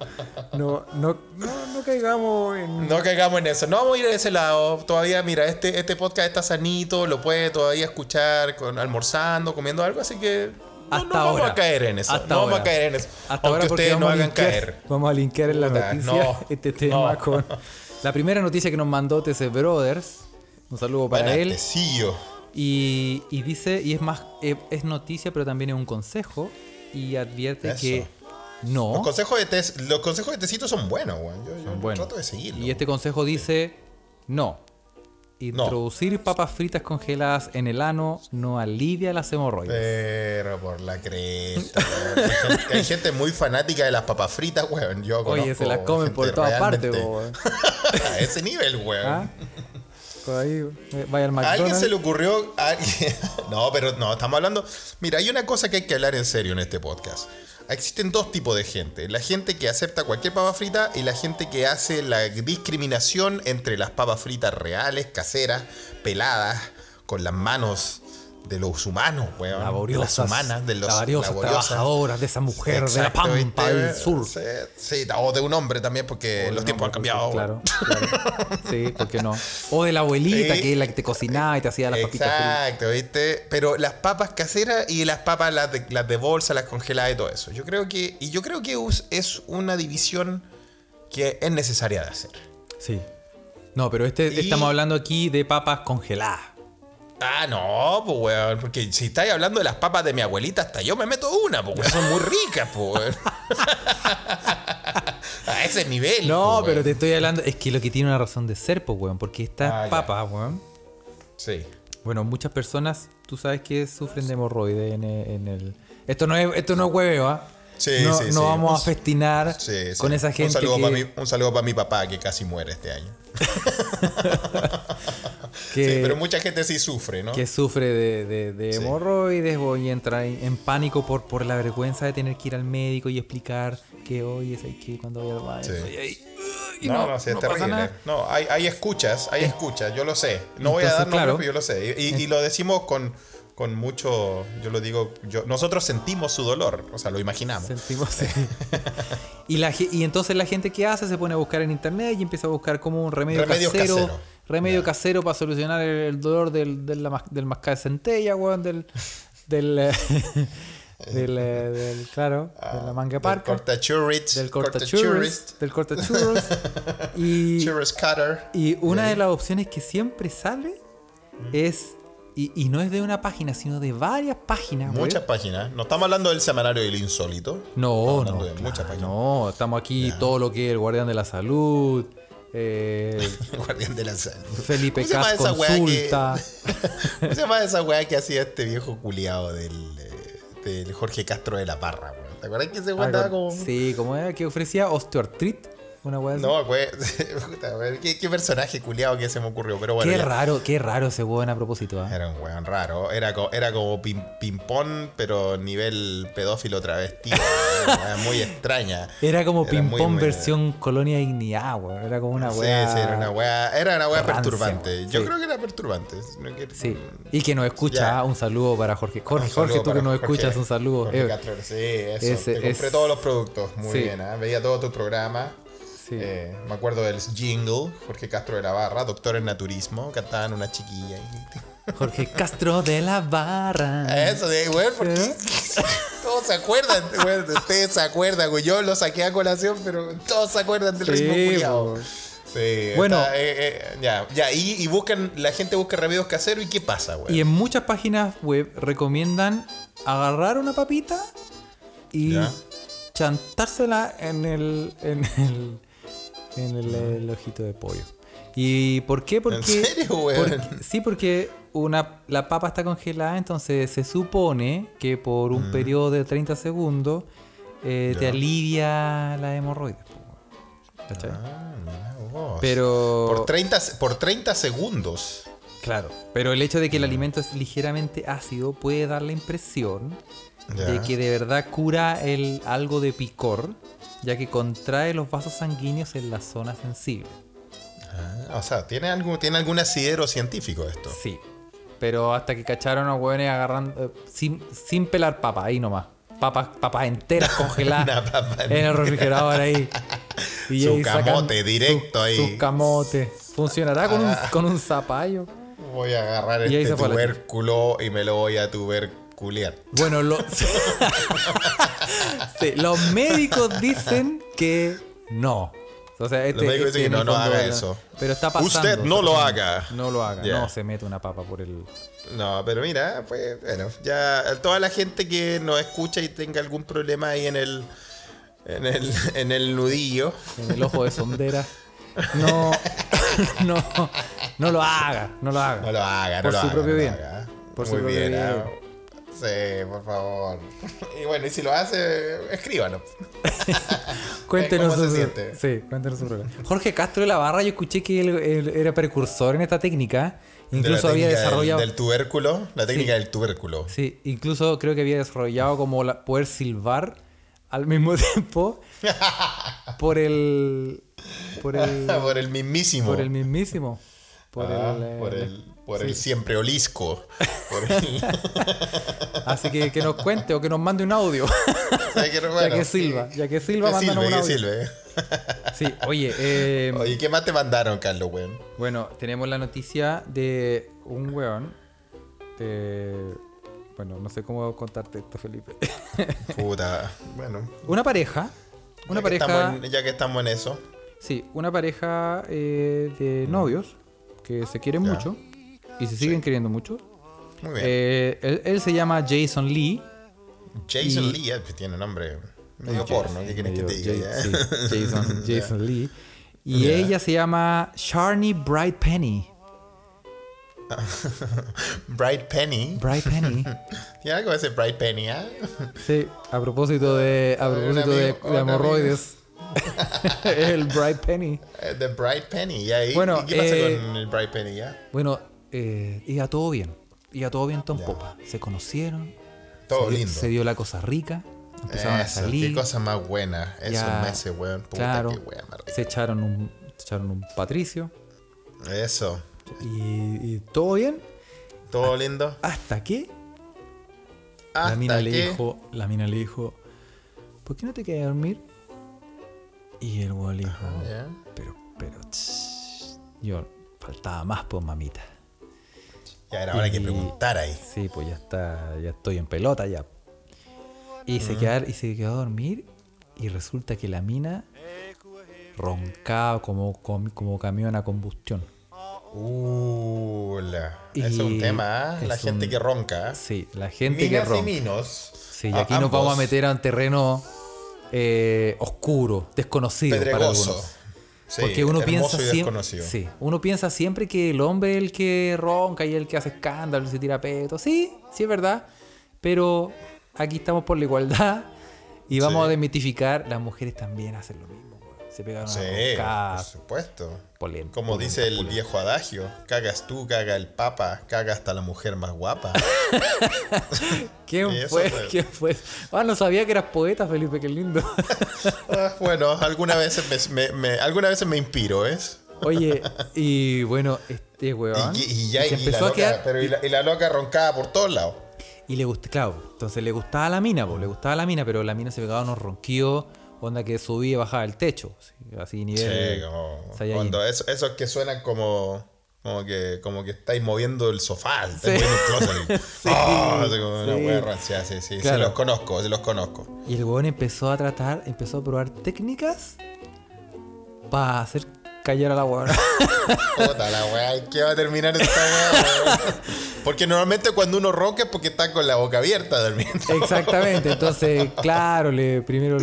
no, no, no, no caigamos en.
No caigamos en eso. No vamos a ir a ese lado. Todavía, mira, este, este podcast está sanito, lo puede todavía escuchar con, almorzando, comiendo algo, así que no,
Hasta
no vamos
ahora.
a caer en eso.
Hasta
no vamos
ahora.
a caer en eso.
Hasta
Aunque ustedes no hagan
linkear-
caer.
Vamos a linkear en la
Puta,
noticia
no,
este tema con. La primera noticia que nos mandó TC Brothers. Un saludo para
Bueno,
él. Y, y dice, y es más, eh, es noticia, pero también es un consejo. Y advierte
Eso.
que no.
Los consejos de tes- los consejos de tecito son buenos, weón. Yo, yo
Son buenos.
trato de seguirlo.
Y este consejo dice, no. Introducir papas fritas congeladas en el ano no alivia las hemorroides.
Pero por la cresta. Hay gente, hay gente muy fanática de las papas fritas, weón. Yo
Oye, se las comen por todas partes, weón.
A ese nivel, weón.
¿Ah? Ahí, eh, vaya al
¿A alguien se le ocurrió? a No, pero no, estamos hablando. Mira, hay una cosa que hay que hablar en serio en este podcast. Existen dos tipos de gente. La gente que acepta cualquier papa frita y la gente que hace la discriminación entre las papas fritas reales, caseras, peladas, con las manos de los humanos, weón. de
laboriosas,
las humanas, de los
laboriosas,
laboriosas.
trabajadoras de esa mujer de la Pampa del Sur.
Sí, sí, o de un hombre también, porque los tiempos han cambiado.
Claro, claro. Sí, ¿por qué no? O de la abuelita,
Sí.
que es la que te cocinaba y te hacía las papitas.
Exacto, ¿viste? Pero las papas caseras y las papas, las de, las de bolsa, las congeladas y todo eso. Yo creo que, y yo creo que es una división que es necesaria de hacer.
Sí. No, pero este
Y-
estamos hablando aquí de papas congeladas.
Ah, no, pues weón, porque si estáis hablando de las papas de mi abuelita, hasta yo me meto una, pues weón, son muy ricas, pues. A ese nivel.
No, pero te estoy hablando, es que lo que tiene una razón de ser, pues, weón, porque estas
Ah, ya.
papas, weón,
Sí.
bueno, muchas personas, tú sabes que sufren de hemorroides en el... en el- Esto no es, esto no es hueveo, ¿ah?
Sí,
no,
sí,
no
sí.
vamos a festinar con esa gente
un saludo,
que,
para mi, un saludo para mi papá que casi muere este año.
que-
Sí, pero mucha gente sí sufre, ¿no?
que sufre de, de- de hemorroides y entra en, pánico por, por la vergüenza de tener que ir al médico y explicar que hoy es que cuando voy al baño. Y y
no, no, sí, es
no
terrible. No, hay, hay escuchas, hay escuchas, yo lo sé. No voy a
Entonces,
dar nombres,
claro.
pero yo lo sé. Y, y lo decimos con, con mucho, yo lo digo, yo, nosotros sentimos su dolor, o sea, lo imaginamos.
Sentimos, sí. y, la, y entonces la gente que hace se pone a buscar en internet y empieza a buscar como un remedio
Remedios
casero. Remedio casero para solucionar el, dolor del, del, del mascada de centella, weón, del. del, del, eh, del- claro, de la manga
Del
parca. Del
cortachurris,
Del cortachurros. y,
churris cutter.
y una de las opciones que siempre sale es. Y, y no es de una página, sino de varias páginas.
Muchas páginas. No estamos hablando del semanario del insólito.
No, no,
de
claro,
muchas páginas.
no, estamos aquí todo lo que es el guardián de la salud, eh,
El guardián de la salud.
Felipe
¿Cómo se llama
Cas
esa weá que-
consulta.
¿Cómo se llama esa weá que hacía este viejo culiado del, eh, del Jorge Castro de la Parra, weón? ¿Te acuerdas que ese weón andaba como.?
Sí, como era que ofrecía osteoartrit, una weá así.
No, güey. Puta, weón, ¿Qué, qué personaje culiado que se me ocurrió. Pero bueno.
qué
ya.
raro, qué raro ese weón a propósito. ¿ah?
Era un weón raro. Era, co- era como ping- ping-pong, pero nivel pedófilo travesti. Era muy extraña.
Era como ping-pong versión colonia dignidad, weón. Era como una
Sí,
weá.
sí, era una weá. Era una weá
rancia,
perturbante. Yo
sí.
creo que era perturbante.
Sí. Y que nos escucha,
Ya.
un saludo para Jorge. Jorge, Jorge, tú que nos
Jorge-
escuchas, un saludo.
Jorge
Eh,
Castro, sí, eso.
ese
Te compré
es-
todos los productos. Muy
Sí.
bien, ¿ah? Veía todo tu programa.
Sí.
Eh, me acuerdo del jingle, Jorge Castro de la Barra, doctor en naturismo, cantaban una chiquilla. y-
Jorge Castro de la Barra.
Eso de, güey, porque todos se acuerdan, güey, ustedes se acuerdan, güey. Yo lo saqué a colación, pero todos se acuerdan del
Sí,
ritmo culiao.
po.
Sí,
Bueno.
está, eh, eh, ya, ya, y, y buscan, la gente busca remedios caseros y ¿qué pasa, güey?
Y en muchas páginas web recomiendan agarrar una papita y
Ya.
chantársela en el, en el, en el, el ojito de pollo. ¿Y por qué? Porque,
serio, weón?
porque- sí, porque una, la papa está congelada, entonces se supone que por un periodo de 30 segundos eh, te
Mm.
Alivia la hemorroides.
Ah.
Pero...
por 30, se- por 30 segundos.
Claro, pero el hecho de que el alimento es ligeramente ácido puede dar la impresión
Ya.
de que de verdad cura el algo de picor, ya que contrae los vasos sanguíneos en la zona sensible.
Ah, o sea, ¿tiene, algo, tiene algún asidero científico esto.
Sí. Pero hasta que cacharon a hueones agarrando eh, sin, sin pelar papas, ahí nomás. Papas, papas enteras congeladas
papa
en el refrigerador ahí.
Su
ahí sacan
camote directo
su-
ahí.
Su camote. Funcionará con, un, con un zapallo.
Voy a agarrar
Y
este tubérculo y me lo voy a
Bueno, lo- Sí, los médicos dicen que no. O sea, este,
Los médicos
este
dicen que
en
no, no haga eso.
Pero está pasando.
Usted no lo haga.
No lo haga. No se mete una papa por el.
No, pero mira, pues bueno, ya toda la gente que nos escucha y tenga algún problema ahí en el en el, en el nudillo,
En el ojo de sondera. No. No. No lo haga. No lo haga.
no lo haga, no
Por
lo
su
haga,
propio
no
bien.
haga.
Por su
Muy
propio
bien.
bien.
Sí, por favor. Y bueno, y si lo hace, escríbanos.
Cuéntenos
¿Cómo se
su,
siente?
Sí, cuéntenos su problema. Jorge Castro de la Barra, yo escuché que él, él era precursor en esta técnica. Incluso
De
había
del-
desarrollado.
Del, tubérculo, la técnica del tubérculo.
Sí, incluso creo que había desarrollado como la- poder silbar al mismo tiempo por el por el
por el mismísimo.
por el mismísimo por
Ah,
el, eh,
por el, por
sí.
el siempre olisco. Por el,
así que que nos cuente o que nos mande un audio
Ya que,
ya que Silva ya que Silva
Que silbe,
un
que
audio
silbe.
sí oye eh,
Oye, ¿qué más te mandaron, Carlos, weón?
bueno tenemos la noticia de un weón eh, bueno no sé cómo contarte esto Felipe
Puta. Bueno.
una pareja una
ya que
pareja
en- ya que estamos en eso.
Sí, una pareja eh, de novios que se quieren
Ya.
mucho y se siguen queriendo mucho.
Muy bien.
Eh, él, él se llama Jason Lee.
Jason
y-
Lee, eh, que tiene nombre medio
Jason-
porno. ¿Qué quieres que te diga?
Sí, Jason. Jason Lee. Y ella se llama Sharni Bright Penny.
Bright Penny.
Bright Penny.
¿Tiene algo ese Bright Penny, ah?
Sí, a propósito de, a propósito de,
amigo-
de hemorroides. el Bright Penny.
Eh, The Bright Penny. ¿Y,
Bueno,
¿y qué pasa
eh,
con el Bright Penny, ya?
Bueno, eh, iba todo bien. Iba todo bien, Tom. Popa. Se conocieron.
Todo
se,
lindo.
se dio la cosa rica. Empezaron a salir.
Qué cosa más buena. Esos
Ya,
meses, weón. Puta,
claro,
qué rica.
se echaron un, se echaron un patricio
Eso.
y, y todo bien
Todo lindo.
hasta que La
Hasta
mina le dijo, la mina le dijo, ¿por qué no te quedas a dormir? Y el weón le dijo,
ya.
pero, pero, tss, yo faltaba más, pues mamita.
Ya era hora que
Y-
preguntara ahí.
Sí, pues ya está, ya estoy en pelota ya. Y se, quedó, y se quedó a dormir y resulta que la mina roncaba como, como, camión a combustión.
Uh, la- Eso es un tema, ¿ah? La gente
un-
que ronca. ¿ah?
Sí, la gente que
Minas y
ronca.
minos.
Sí, y
a-
aquí nos
ambos,
vamos a meter a un terreno eh, oscuro, desconocido para
Pedregoso.
algunos.
Sí,
Porque uno piensa siempre, sí, uno piensa siempre que el hombre es el que ronca y el que hace escándalo y se tira peto. Sí, sí es verdad. Pero aquí estamos por la igualdad y vamos
Sí.
a desmitificar. Las mujeres también hacen lo mismo. Se pegan una
Sí,
roncada.
por supuesto.
Polenta,
Como
polenta,
dice el
polenta.
viejo adagio, cagas tú, caga el papa, caga hasta la mujer más guapa.
¿Quién fue?
fue-
¿Quién fue? Ah, no sabía que eras poeta, Felipe, qué lindo.
Ah, bueno, algunas veces me, me- me- algunas veces me inspiro, ¿es?
Oye, y bueno, este weón
Y, y ya
se
y la
a
loca,
quedar
pero y la, y la loca roncaba por todos lados.
y le gustó, claro, entonces le gustaba la mina, pues, le gustaba la mina, pero la mina se pegaba unos ronquillos, onda que subía y bajaba el techo, así, nivel
Sí, como cuando eso- esos que suenan como como que como que estáis moviendo el sofá, estáis
Sí.
moviendo el closet.
Sí,
así como una
sí.
wea rancia, sí, sí, sí,
Claro.
los conozco, sí los conozco.
Y el weón empezó a tratar, empezó a probar técnicas para hacer callar a la.
Puta la wea, ¿en ¿qué va a terminar esta weón? Porque normalmente cuando uno ronca es porque está con la boca abierta durmiendo.
Exactamente, entonces, claro, le primero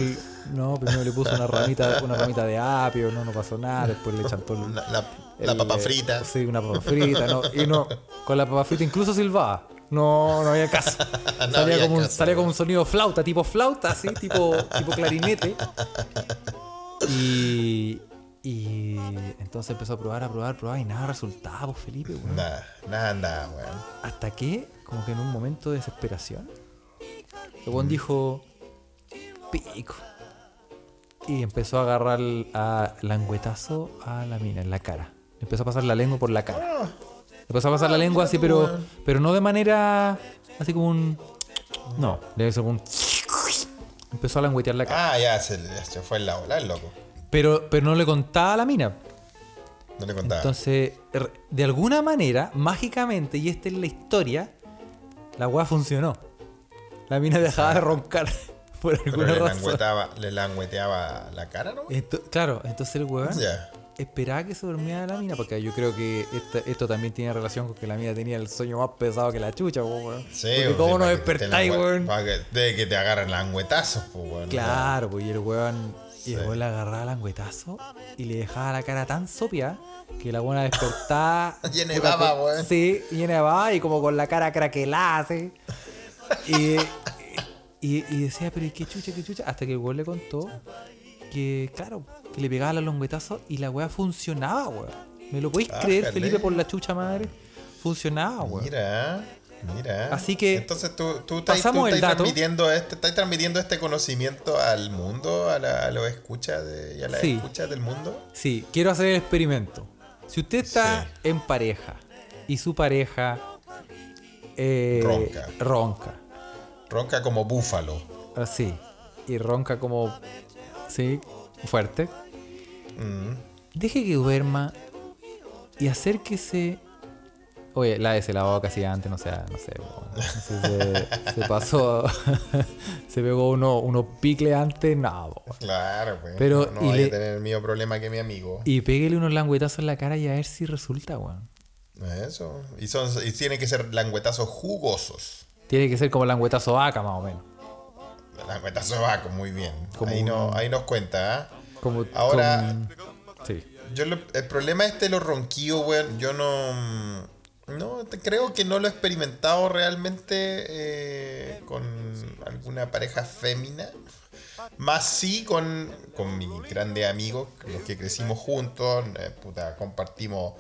no, primero le puso una ramita, una ramita de apio, no, no pasó nada, después le chantó el,
La, la- la
el,
papa frita.
Sí, una papa frita, no, y no, con la papa frita incluso silbaba. No, no había caso.
No
salía,
había
como un,
caso,
salía como un sonido flauta, tipo flauta, así, tipo, tipo clarinete. Y, y entonces empezó a probar, a probar, a probar y nada resultaba, pues, Felipe, weón.
Nada, nada, nada, weón.
Hasta que, como que en un momento de desesperación, el weón dijo, pico. Y empezó a agarrar el- a languetazo a la mina en la cara. Empezó a pasar la lengua por la cara. Empezó a pasar la lengua así, pero, pero no de manera así como un... No, debe ser un... Empezó a languetear la cara.
Ah, ya se, se fue en la ola, el loco.
Pero, pero no le contaba a la mina.
No le contaba.
Entonces, er- de alguna manera, mágicamente, y esta es la historia, la weá funcionó. La mina dejaba de roncar por
Pero le
razón.
langueteaba, le langueteaba la cara, ¿no?
Claro, entonces el weón esperaba que se durmiera la mina, porque yo creo que esta- esto también tiene relación con que la mina tenía el sueño más pesado que la chucha, weón.
Sí,
porque
pues,
cómo
sí,
no despertáis, weón.
Para que, de que te agarren languetazos, weón.
Claro, pues y el weón, y
Sí.
le agarraba el angüetazo y le dejaba la cara tan sopia que la buena despertaba.
Llena de baba, weón.
Sí, llena de baba y como con la cara craquelada, así. Y, y, y decía, pero ¿y qué chucha, qué chucha? Hasta que el weón le contó que, claro, que le pegaba los longüetazos y la weá funcionaba, weón. ¿Me lo podéis creer. Felipe, por la chucha madre? Funcionaba, weón.
Mira, mira.
Así que,
Entonces tú, tú estás,
pasamos
tú
el
estás
dato.
transmitiendo este, estás transmitiendo este conocimiento al mundo, a, la, a los escuchas de, y a las
Sí.
escuchas del mundo.
Sí, quiero hacer el experimento. Si usted está
Sí.
en pareja y su pareja eh,
Ronca.
ronca,
Ronca como búfalo.
así, y ronca como, sí, fuerte,
Mm.
deje que duerma y acérquese. Oye, lávese la boca así antes, no sea, no sé, no sé, se, se pasó, se pegó uno, unos picles antes, no.
Claro, pues.
Pero,
no, no
y
vaya
le-
a tener el mismo problema que mi amigo.
Y pégale unos languetazos en la cara y a ver si resulta, weón.
Eso. Y, son, y tienen que ser languetazos jugosos.
Tiene que ser como languetazo vaca, más o menos.
Languetazo de vaco, muy bien.
Como
ahí, no,
un-
ahí nos cuenta.
Como,
Ahora-
con- Sí.
Yo lo- el problema este de los ronquillos, weón, yo no. No, te- creo que no lo he experimentado realmente eh, con alguna pareja fémina. Más sí con, con mis grandes amigos, los que crecimos juntos, eh, puta, compartimos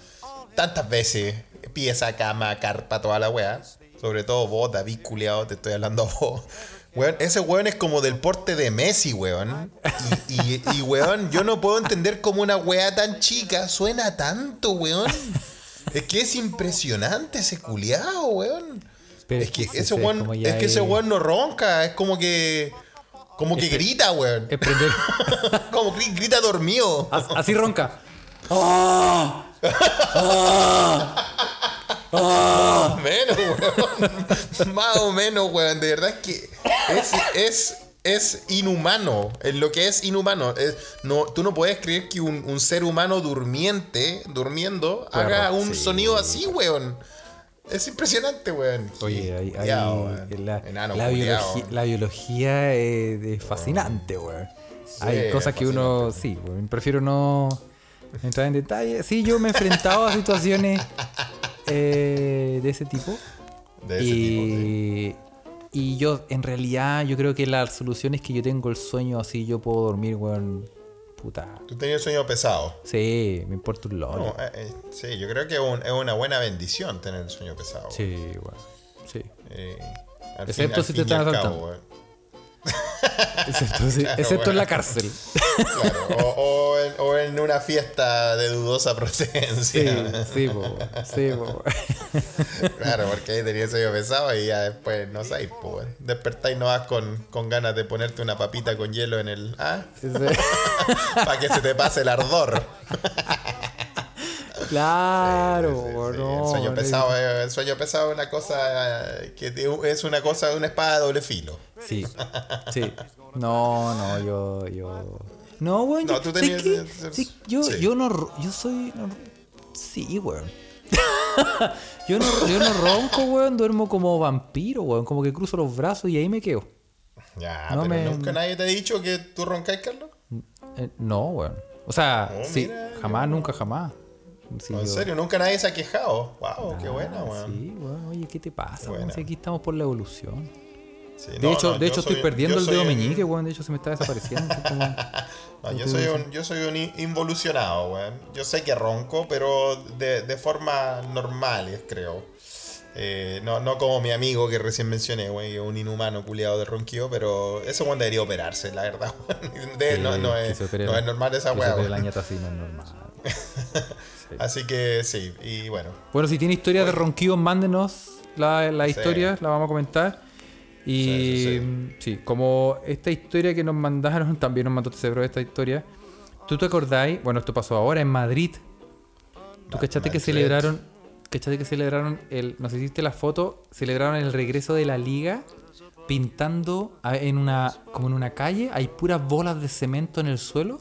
tantas veces pieza, cama, carpa, toda la weá. Sobre todo vos, David culiado, te estoy hablando a vos. Weón, ese weón es como del porte de Messi, weón. Y, y, y, weón, yo no puedo entender cómo una weá tan chica suena tanto, weón. Es que es impresionante ese culiado, weón.
Pero
Es que ese weón, es que ese weón no ronca, es como que. Como que grita, weón.
es prender-
como que grita dormido.
As- Así ronca. ¡Ah!
Más o menos, weón. Más o menos, weón. De verdad es que es, es, es inhumano. Es lo que es inhumano. Es- no, tú no puedes creer que un, un ser humano durmiente, durmiendo, haga un
sí.
sonido así, weón. Es impresionante, weón.
Oye,
Culiao, weón.
la,
Enano
la biología, la biología es, es fascinante, weón. Hay cosas que uno, sí, weón, prefiero no entrar en detalle. Sí, yo me he enfrentado a situaciones eh, de ese tipo.
De ese tipo,
y,
sí.
y yo, en realidad, yo creo que la solución es que yo tengo el sueño así, yo puedo dormir, weón. Puta.
Tú tenías sueño pesado.
Sí, me importa un lolo.
No, eh, eh, sí, yo creo que es, un- es una buena bendición tener el sueño pesado.
Sí, weón. Sí.
Eh,
Excepto si te están asaltando. Excepto, sí, excepto en la cárcel.
Claro, o, o en, o en una fiesta de dudosa procedencia.
Sí, sí, po, sí, po.
Claro, porque ahí tenías sueño pesado y ya después no sabes, pues. Despertáis no vas con, con ganas de ponerte una papita con hielo en el. ¿Ah?
Sí, sí.
Para que se te pase el ardor.
Claro,
Sí, sí,
po,
sí.
no,
el, sueño
no,
pesado, es- el sueño pesado es una cosa eh, que es una cosa, una espada de doble filo.
Sí, sí. No, no, yo, yo. No, weón,
No,
yo,
tú
¿sabes
tenías-
yo, yo no, yo soy, sí, weón. yo no, yo no ronco, weón, duermo como vampiro, weón, como que cruzo los brazos y ahí me quedo.
Ya,
No
pero
me-
nunca nadie te ha dicho que tú roncáis, Carlos.
Eh, no, weón. O sea,
Oh,
sí,
mira,
jamás, nunca, jamás. Sí,
¿En
yo-
serio? Nunca nadie se ha quejado. Wow, qué buena, weón.
Sí, weón, oye, ¿qué te pasa? Weón? Si aquí estamos por la evolución.
Sí,
De
no,
hecho,
no,
de hecho estoy perdiendo el dedo
un-
meñique, weón. De hecho, se me está desapareciendo. así como-
No, yo soy un, yo soy un in- involucionado, weón. Yo sé que ronco, pero de, de forma normales, creo. Eh, no, no como mi amigo que recién mencioné, güey, un inhumano culiado de ronquío, pero ese weón debería operarse, la verdad. De-
Sí,
no, no es, no es normal esa weá,
opere
weón.
la ñata así, no es normal.
Así que sí, y bueno.
Bueno, si tiene historias de ronquidos, mándenos la, la
Sí.
historia, la vamos a comentar. Y
Sí, sí,
sí, como esta historia que nos mandaron, también nos mandó Tesebro esta historia. ¿Tú te acordáis? Bueno, esto pasó ahora en Madrid. ¿Tú
Ma-
cachaste que
Madrid.
celebraron? ¿Cachaste que celebraron el. No sé si viste la foto? Celebraron el regreso de la liga pintando en una. como en una calle. Hay puras bolas de cemento en el suelo.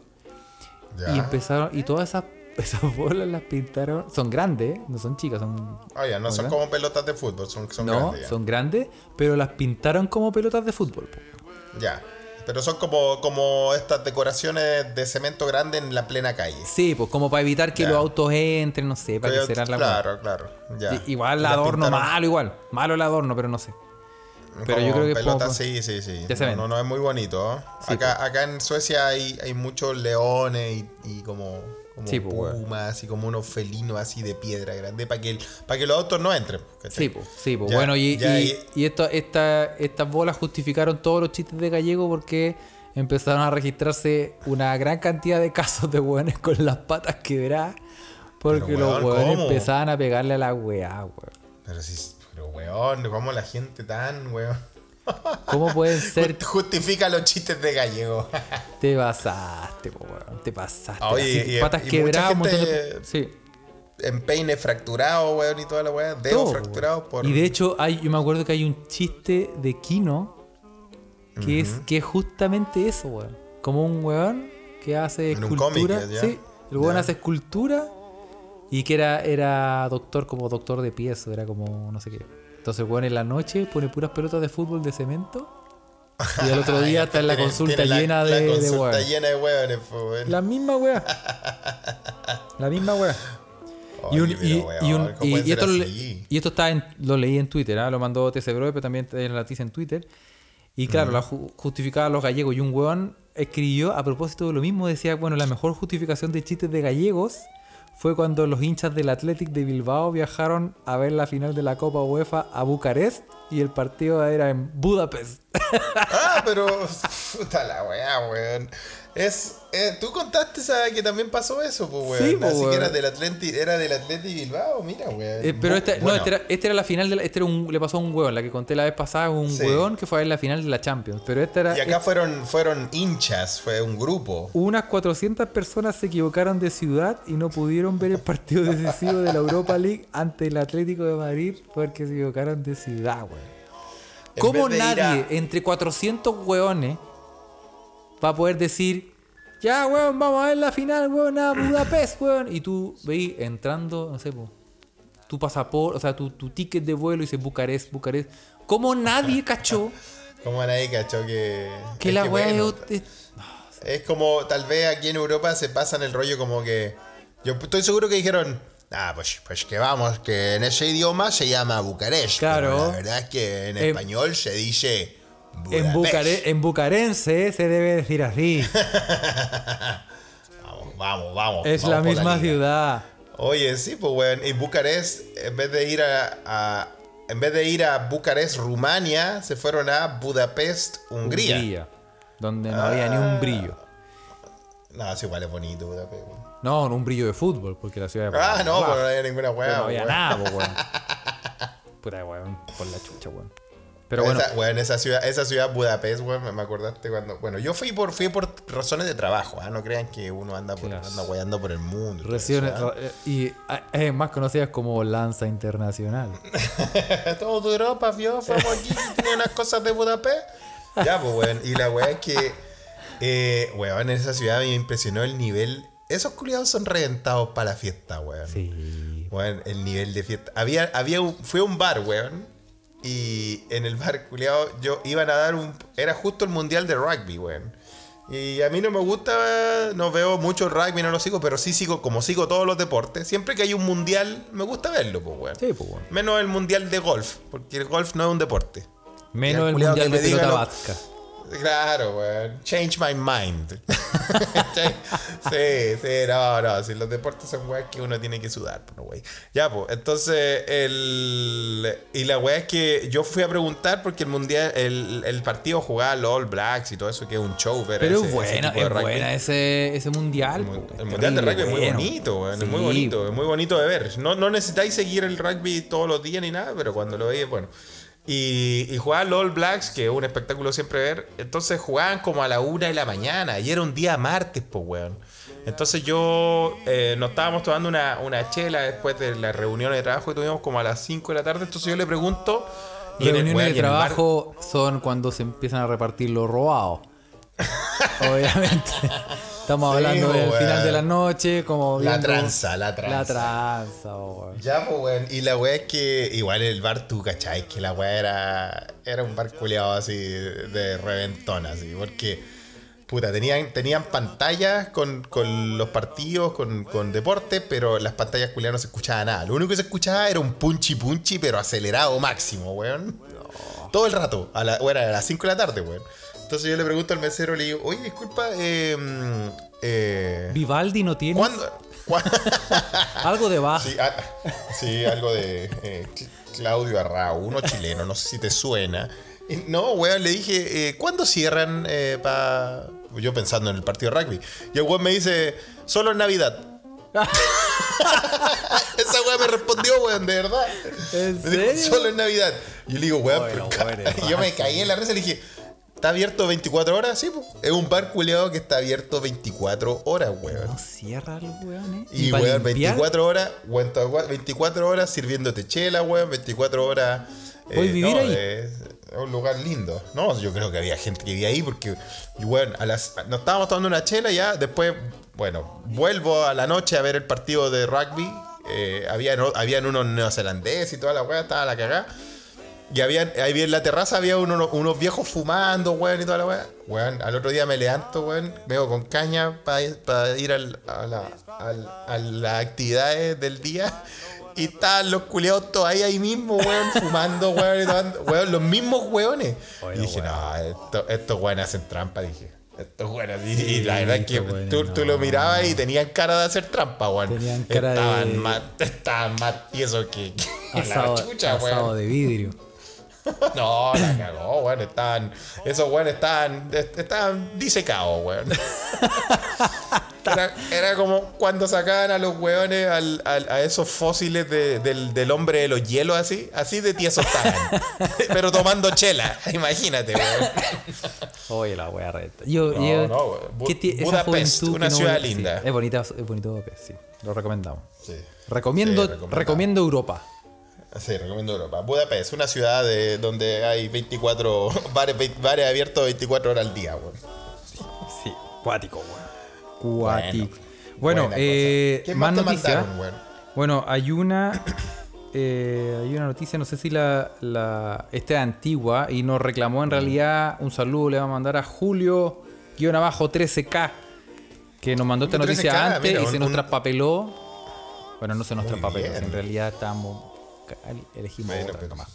Ya.
Y empezaron. Y todas esas, esas bolas las pintaron. Son grandes, no son chicas, son.
Ah, ya, no son como pelotas de fútbol, son, son
no,
grandes. ya.
son grandes, pero las pintaron como pelotas de fútbol. po.
Ya. Pero son como, como estas decoraciones de cemento grande en la plena calle.
Sí, pues como para evitar que
Ya.
los autos entren, no sé, para que
Pero-
será la
claro, claro. Ya.
Igual el adorno
pintaron
malo, igual. Malo el adorno, pero no sé. Pero yo creo que
pelotas,
poco-
sí, sí, sí.
De
No,
cemento.
no, no es muy bonito. ¿eh?
Sí,
acá, acá en Suecia hay, hay muchos leones y, y como, como
Sí, weón.
pumas y como unos felinos así de piedra grande para que, el- para que los autos no entren. ¿cachai?
Sí, pues, sí, pues.
Ya,
Bueno, y,
ya,
y, y esto, esta, estas bolas justificaron todos los chistes de gallego porque empezaron a registrarse una gran cantidad de casos de hueones con las patas quebradas. Porque
Pero,
los
weón,
hueones empezaban a pegarle a la weá, weón.
Pero sí, pero weón, ¿cómo la gente tan, weón?
¿Cómo pueden ser?
Justifica los chistes de gallego.
Te pasaste, po, weón. Te pasaste.
Oye,
Así,
y-
patas
y mucha
quebradas, un montón de.
gente-
Sí.
Empeine fracturado, weón, y toda la weá. Dedo
todo,
fracturado
weón.
por.
Y de hecho, hay, yo me acuerdo que hay un chiste de Kino que, es, que es justamente eso, weón. Como un weón que hace
En un
escultura.
cómic,
sí, el weón
Ya.
hace escultura y que era, era doctor como doctor de pies, era como no sé qué. Entonces weón en la noche pone puras pelotas de fútbol de cemento y al otro día está en la consulta
la-
llena
la
de, de
consulta
weón.
llena de weones, po, weón.
La misma weá. La misma weá. Y, un- y-
pero,
y un-
weón, ¿cómo
y-
pueden
y
ser
esto, lo, y esto está en- lo leí en Twitter, ¿ah? lo mandó TC Bro, pero también en la noticia en Twitter. Y claro, la ju- justificaba a los gallegos. Y un weón escribió a propósito de lo mismo: decía, bueno, la mejor justificación de chistes de gallegos fue cuando los hinchas del Athletic de Bilbao viajaron a ver la final de la Copa UEFA a Bucarest y el partido era en Budapest.
Ah, pero. Puta la weá, weón. Es, eh, tú contaste ¿sabes? que también pasó eso, pues, weón.
Sí, po,
Así
weón.
que era del Atleti, era del Atleti Bilbao, mira, weón.
Eh, pero esta, no, este era, este era la final de la, este era un, le pasó a un hueón, la que conté la vez pasada, un
Sí.
hueón que fue a ver la final de la Champions. Pero esta era.
Y acá fueron, fueron hinchas, fue un grupo.
Unas 400 personas se equivocaron de ciudad y no pudieron ver el partido decisivo de la Europa League ante el Atlético de Madrid porque se equivocaron de ciudad, weón. ¿Cómo nadie
a-
entre 400 weones va a poder decir, ya, weón, vamos a ver la final, weón, a Budapest, weón? Y tú veis entrando, no sé, po, tu pasaporte, o sea, tu, tu ticket de vuelo y dice Bucarest, Bucarest. ¿Cómo nadie cachó
Como nadie cachó que.
que la weá
bueno,
es-
Es como, tal vez aquí en Europa se pasan el rollo como que. Yo estoy seguro que dijeron. Ah, pues, pues que vamos, que en ese idioma se llama Bucarest.
Claro.
La verdad es que en
En-
español se dice.
En. Bucare- en bucarense se debe decir así.
Vamos, vamos, vamos.
es
vamos
la misma ciudad.
Oye, sí, pues, weón. Y Bucarest, en vez de ir a, a- En vez de ir a Bucarest, Rumania, se fueron a Budapest, Hungría.
donde no había ni un brillo.
No, es igual es bonito Budapest.
No, no un brillo de fútbol, porque la ciudad de
Ah, no, pero no había ninguna weá.
no había
weón.
nada, weón. Puta, weón, por la chucha, weón. Pero bueno,
esa, weón, esa ciudad, esa ciudad Budapest, weón, me- acordaste cuando. Bueno, yo fui por, fui por razones de trabajo, ¿ah? No crean que uno anda por,
Claro.
anda weando por el mundo. y
regiones-
eso,
eh, y ah, es más conocidas como Lanza Internacional.
¿ah? Todo Europa, vio, fuimos aquí, tiene unas cosas de Budapest. Ya, pues, weón. Y la weá es que, eh, weón, en esa ciudad me impresionó el nivel. Esos culiados son reventados para la fiesta, weón.
Sí.
Weón, el nivel de fiesta. Había, había un, fue un bar, weón. Y en el bar, culiado, yo iban a dar un. Era justo el mundial de rugby, weón. Y a mí no me gusta, no veo mucho rugby, no lo sigo, pero sí sigo, como sigo todos los deportes. Siempre que hay un mundial, me gusta verlo, pues, weón.
Sí, pues, weón.
Menos el mundial de golf, porque el golf no es un deporte.
Menos el mundial de pelota vasca.
Claro, weón. Change my mind. sí, sí, no, no. Si los deportes son weas que uno tiene que sudar, pues, no, wey. Ya, pues. Entonces, el. Y la wea es que yo fui a preguntar porque el mundial, el, el partido jugaba los All Blacks y todo eso, que es un show, ver
Pero
ese- de
es buena ese, ese mundial.
El,
weón.
el mundial de rugby es muy
Bueno.
bonito, weón, es muy
Sí.
bonito, es muy bonito de ver. No, no necesitáis seguir el rugby todos los días ni nada, pero cuando lo veis, bueno. Y, y jugaban los All Blacks, que es un espectáculo siempre ver. Entonces jugaban como a la una de la mañana. Y era un día martes, pues, weón. Entonces yo eh, nos estábamos tomando una, una chela después de la reunión de trabajo que tuvimos como a las 5 de la tarde. Entonces yo le pregunto.
Reuniones
weón,
de trabajo son cuando se empiezan a repartir los robados. Obviamente. Estamos
Sí,
hablando del
weón.
final de la noche, como
La
viendo-
tranza, la tranza.
La tranza, weón.
Ya, pues, weón. Y la weá es que, igual el bar, tú, ¿cachai? Que la weá era, era un bar culeado así, de reventón, así. Porque, puta, tenían, tenían pantallas con, con los partidos, con, con deporte, pero las pantallas culeadas no se escuchaba nada. Lo único que se escuchaba era un punchi punchi, pero acelerado máximo, weón. Todo el rato, a la, bueno, a las 5 de la tarde, weón. Entonces yo le pregunto al mesero, le digo, oye, disculpa, eh, mm, eh,
Vivaldi no tiene
¿cuándo?
algo de baja.
Sí, ah, sí, algo de eh, Cl- Claudio Arrau, uno chileno, no sé si te suena. Y no, weón, le dije, eh, ¿cuándo cierran para...? Yo pensando en el partido de rugby. Y el weón me dice, solo en Navidad. Esa weón me respondió, weón, de verdad.
¿En
Me dijo,
serio?
solo en Navidad. Y yo le digo, weón,
Bueno,
pero yo me caí en la risa y le dije, ¿está abierto 24 horas? Sí, po. es un bar culeado que está abierto 24 horas, weón.
No cierra los weones.
Y,
pa'
weón,
limpiar,
24 horas, weón, to- 24 horas sirviéndote chela, weón, 24 horas.
¿Puedes vivir
no,
ahí?
Es un lugar lindo. No, yo creo que había gente que vivía ahí porque, y, weón, a las, nos estábamos tomando una chela ya, después, bueno, vuelvo a la noche a ver el partido de rugby. Eh, habían, habían unos neozelandeses y toda la weá, estaba la cagada. Y habían, ahí en la terraza había uno- unos viejos fumando, weón, y toda la weá. Weón, al otro día me levanto, weón, veo con caña para ir al- a, la, al- a las actividades del día. Y estaban los culeados todos ahí, ahí mismo, weón, fumando, weón, y tomando- weón, los mismos weones.
Oye,
y dije,
weón.
no, esto- estos weones hacen trampa, dije. Estos weones. Y-
Sí,
y la verdad es que
weones
tú, tú lo
no.
mirabas y tenían cara de hacer trampa, weón.
Tenían cara
estaban
de-
Más, estaban más tiesos que, que la
asado,
chucha,
asado
weón.
de vidrio.
No, la cagó, weón. Estaban. Esos weones estaban. Estaban disecados, weón. Era, era como cuando sacaban a los weones al- al- a esos fósiles de- del, del hombre de los hielos, así. Así de tiesos estaban. Pero tomando chela. Imagínate, weón.
Oye, la wea reta. Yo,
No,
yo-
no, weón. Bu-
¿qué ti- esa
Budapest, una
no
ciudad
sí,
linda.
es bonita, es bonito sí. Lo recomendamos.
Sí.
Recomiendo,
Sí,
recomiendo Europa.
Sí, recomiendo Europa. Budapest, una ciudad de, donde hay 24 bares, abiertos 24 horas al día, weón.
Sí, cuático, weón. Cuático.
Bueno,
Bueno, eh.
¿Qué
más
más
noticias. Bueno, hay una. eh, hay una noticia, no sé si la, la. Esta es antigua y nos reclamó en realidad. Un saludo le va a mandar a Julio, guion abajo 13K, que nos mandó esta
13K,
noticia antes
mira,
y se nos traspapeló. Bueno, no se nos traspapeló, en realidad estábamos. Elegimos
Bueno,
otra
pero-
nomás.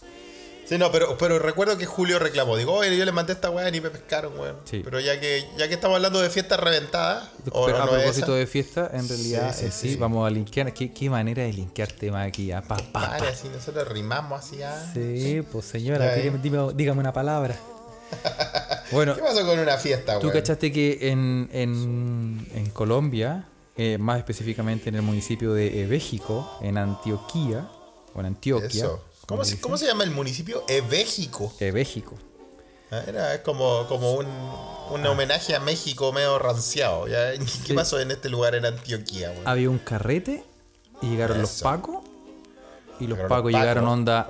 Sí, no, pero, pero recuerdo que Julio reclamó. Digo, oye, yo le mandé esta weá y ni me pescaron, weón.
Sí.
Pero ya que, ya que estamos hablando de fiestas reventadas,
Pero a
no
propósito de fiesta, en realidad
Sí,
sí,
sí, sí.
vamos a linkear. ¿Qué, qué manera de linkear tema aquí ya? Pa, pa,
Vale,
pa.
así nosotros rimamos así ah.
Sí, pues señora,
Ya,
dígame,
eh.
dígame una palabra. Bueno,
¿Qué pasó con una fiesta,
tú
weón?
cachaste que en, en, en Colombia, eh, más específicamente en el municipio de Béjico, en Antioquía, o en Antioquia.
Eso. ¿Cómo se,
le
¿Cómo se llama el municipio? Ebéjico.
dicen, Béjico.
Ah, Era es como, como un, un homenaje a México medio ranciado. ¿ya? ¿Qué
Ah. Sí.
pasó en este lugar en Antioquía, weón?
Había un carrete y llegaron los pacos. Y los pacos
los
llegaron
pacos.
onda.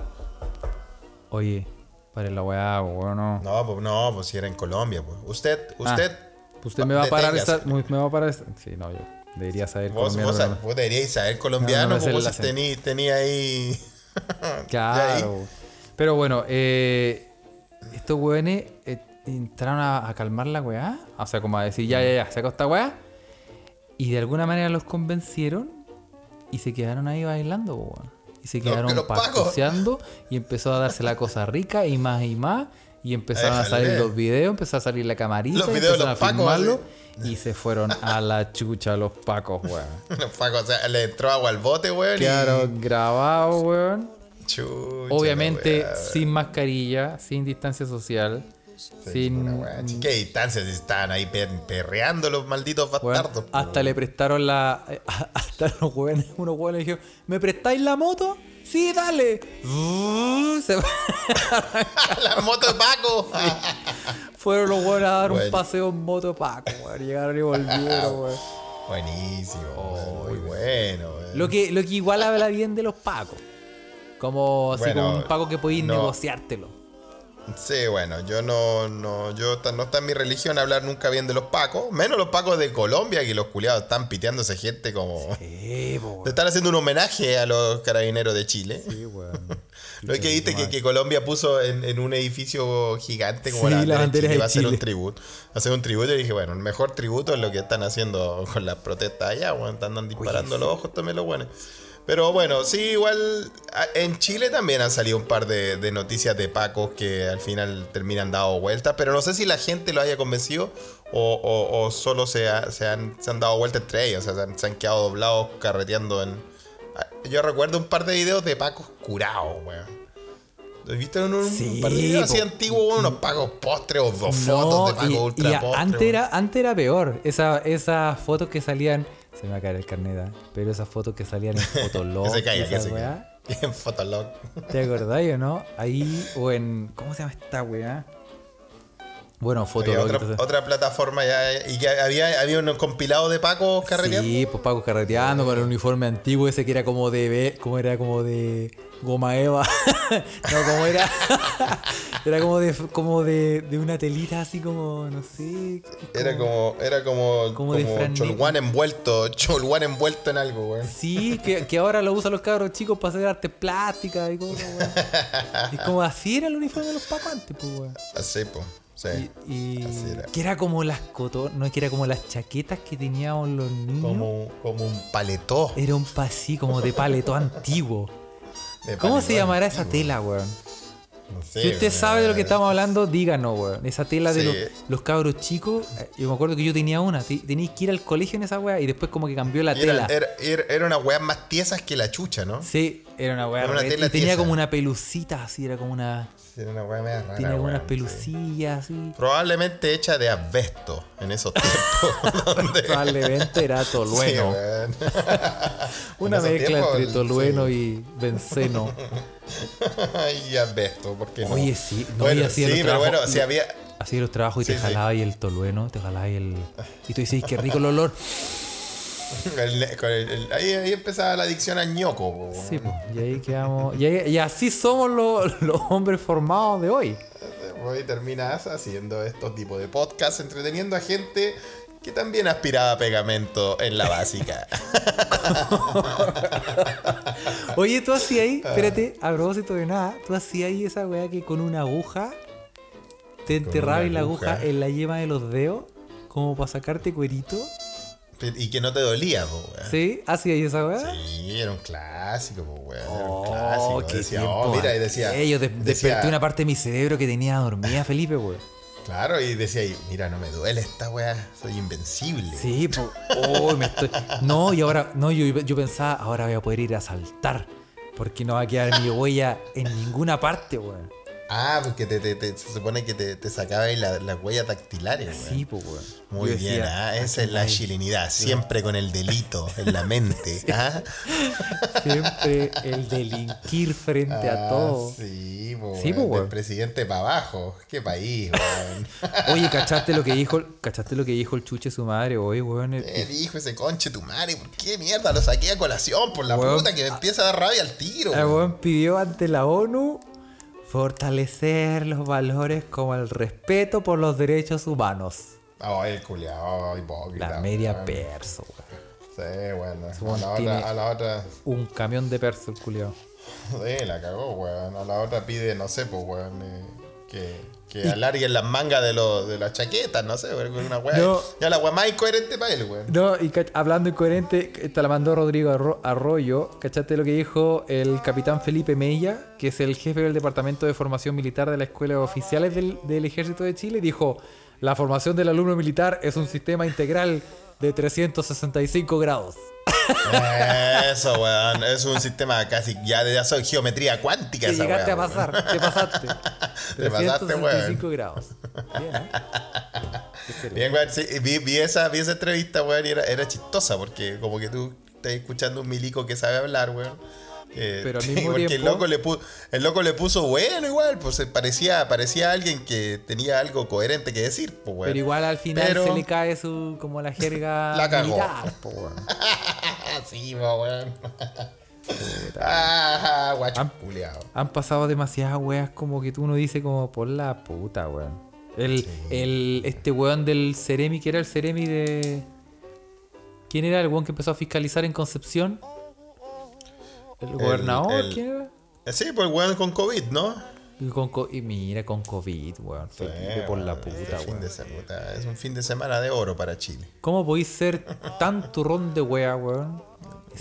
Oye, para la weá, weón, no.
No, pues no, pues si era en Colombia, pues. Usted, usted.
Ah, Usted me va a parar esa. Me va a parar esa. Sí, no, yo debería saber
Vos,
colombiano,
vos,
pero no.
vos deberíais saber colombiano,
No, no
vos tení, tenía ahí.
Claro. Pero bueno, eh, estos weones eh, entraron a, a calmar la weá. O sea, como a decir, ya, ya, ya, saca esta weá. Y de alguna manera los convencieron y se quedaron ahí bailando, weón. Y se quedaron
los pacos.
pacoseando y empezó a darse la cosa rica y más y más. Y empezaron a salir los videos, empezó a salir la camarita,
Los videos de
empezaron
los
a
pacos,
y se fueron a la chucha los pacos, weón.
Paco, o sea, le entró agua al bote, weón.
Quedaron grabados, weón.
Y... Chucha,
Obviamente sin mascarilla, sin distancia social, sin...
¿Qué distancia? Si estaban ahí per- perreando los malditos bastardos.
hasta le prestaron la... Hasta los hueones, unos hueones dijeron, ¿me prestáis la moto? Sí, dale. Se
la moto de Paco.
fueron los hueones a dar un paseo en moto Paco, weón. Llegaron y volvieron, weón.
Buenísimo, muy bueno.
Lo que, lo que igual habla bien de los Pacos. Como así como un Paco que podéis
no.
negociártelo.
Sí, bueno, yo no, no, yo no está en mi religión hablar nunca bien de los pacos, menos los pacos de Colombia, que los culiados están piteándose gente como...
Po,
Le
weón.
están haciendo un homenaje a los carabineros de Chile.
Sí, weón.
Lo que viste que, que Colombia puso en, en un edificio gigante como
Sí,
la
la
bandera de Chile,
de
va a hacer un tributo. Va a hacer un tributo y dije, bueno, el mejor tributo es lo que están haciendo con las protestas allá, bueno, andan disparando
sí.
los ojos también los buenos. Pero bueno, sí, igual en Chile también han salido un par de, de noticias de pacos que al final terminan dado vueltas, pero no sé si la gente lo haya convencido o, o- o solo se, ha- se han, se han dado vuelta entre ellos, o sea, se han, se han quedado doblados carreteando en... Yo recuerdo un par de videos de pacos curados, weón. ¿Viste un, un par de videos así antiguos, unos pacos postres o dos
No,
fotos de pacos
y-
ultra
y
postres?
antes, era, antes era peor. Esa, esas fotos que salían. Se me va a caer el carnet, ¿ah? pero esas fotos que salían en Fotolog.
se caiga, que
esa
se
weá,
caiga. En Fotolog.
¿Te acordáis o no? Ahí, o en. ¿Cómo se llama esta weá? Bueno, Fotolog.
otra, otra plataforma ya y que había, había un compilado de pacos carreteando.
Sí, pues Paco carreteando con el uniforme antiguo ese que era como de como era como de goma eva. no, como era era como de como de, de una telita así como no sé.
Era como, era como,
Como
como,
de
cholguán envuelto, cholguán envuelto en algo, weón.
Sí, que, que ahora lo usan los cabros chicos para hacer arte plástica y cosas, weón. Y como así era el uniforme de los Pacos antes, pues, weón.
Así, pues. Sí.
Y, y-
Así era.
que era como las coton, no, que era como las chaquetas que teníamos los niños.
Como, como un paletó.
Era un pasí como de paleto antiguo.
de
¿Cómo se
paletó
llamará esa tela, weón?
No sé,
Si usted sabe de lo que estamos hablando, díganos, weón. Esa tela de los, los cabros chicos. eh, Yo me acuerdo que yo tenía una. te- Teníais que ir al colegio en esa weá y después como que cambió la
Era,
tela.
era, era, era unas weas más tiesas que la chucha, ¿no?
Sí, Era una weá.
Era una
y tenía como una pelucita así, era como una.
Era una weá media rara,
Tenía como unas
weón, sí.
pelucillas así.
Probablemente hecha de asbesto en esos tiempos. donde-
Probablemente era
Sí,
tolueno.
weón.
una mezcla
tiempos,
entre tolueno
sí.
y benceno.
y asbesto, ¿por qué no?
Oye, sí, no,
bueno, sí, pero bueno,
trabajos-
si había.
Hacía los trabajos y
Sí,
te
sí.
jalaba y el tolueno, te jalaba y el. Y tú dices, qué rico el olor.
el- con el- el- ahí, ahí empezaba la adicción al ñoco. po,
Sí, y ahí quedamos. Y, ahí- y así somos los, los hombres formados de hoy.
Hoy terminas haciendo estos tipos de podcasts, entreteniendo a gente que también aspiraba a pegamento en la básica.
Oye, tú hacías ahí,
Ah.
espérate, a propósito de nada, tú hacías ahí esa weá que con una aguja te enterrabas la aguja. en la yema de los dedos, como para sacarte cuerito.
Y que no te dolía, po, weón.
¿Sí? ¿Hacías ahí esa weá?
Sí, era un clásico, po, weón. Era un
Oh,
clásico.
qué
Decía,
tiempo
oh, mira, y decía.
De-
decía-
desperté una parte de mi cerebro que tenía dormida, Felipe, weón.
Claro, y decía ahí, mira, no me duele esta weá, soy invencible.
Sí, pues. Oh, me estoy... No, y ahora, no, yo, yo pensaba, ahora voy a poder ir a saltar. Porque no va a quedar mi huella en ninguna parte, weón.
Ah, porque te, te- te- se supone que te, te sacaba ahí la- las huellas dactilares.
Sí, pues, weón.
Muy
Yo
bien,
decía,
ah, esa es la
"Ay,
chilenidad, siempre con el delito en la mente. ¿ah?
Siempre el delinquir frente a
Ah,
todo.
Sí, po,
Sí,
weón. del presidente para abajo. Qué país, weón.
Oye, ¿cachaste lo que dijo, ¿cachaste lo que dijo el chuche su madre hoy, weón? El-
Eh, dijo ese conche tu madre, ¿por qué mierda lo saqué a colación? Por la
Weón,
puta que me empieza a dar rabia al tiro.
El
weón
pidió ante la ONU fortalecer los valores como el respeto por los derechos humanos.
Ay, el culiao, hipócrita.
La media
weón.
perso, weón.
Sí, bueno. A
weón
la,
tiene-
otra, a la otra.
Un camión de perso el culiao.
Sí, la cagó, weón. A la otra pide, no sé, pues, weón. eh, que, que alarguen las mangas de, los de las chaquetas, no sé. Una weá.
No.
Ya la weá más incoherente para él, weón.
No, y hablando incoherente, esta la mandó Rodrigo Arro- Arroyo. ¿Cachaste lo que dijo el capitán Felipe Mella, que es el jefe del Departamento de Formación Militar de la Escuela de Oficiales del, del Ejército de Chile? Dijo, la formación del alumno militar es un sistema integral de 365 grados.
Eso, weón. Es un sistema casi ya de eso, geometría cuántica.
Te
esa
llegaste
weá,
a
weón.
pasar, te pasaste.
Te pasaste,
365 grados. Bien, ¿eh?
Bien, weón, sí, vi, vi esa, vi esa entrevista, weón, y era, era chistosa porque como que tú estás escuchando un milico que sabe hablar, weón. Eh,
Pero al mismo
porque el loco, le puso, el loco le puso bueno igual, pues eh, parecía, parecía alguien que tenía algo coherente que decir, pues.
Pero igual al final
Pero-
se le cae su como la jerga
La cagó.
militar, weón.
sí, ah, guacho culiao.
Han pasado demasiadas weas como que tú uno dice como por la puta, weón. El, el, este weón del Ceremi, que era el Ceremi de... ¿Quién era el weón que empezó a fiscalizar en Concepción? ¿El gobernador?
el-
¿Quién era?
Eh, Sí, pues weón con COVID, ¿no?
Y, con co- y mira, con COVID, weón. Felipe, por la puta, weón.
Es un fin de semana de oro para Chile.
¿Cómo podéis ser tan turrón de wea, weón?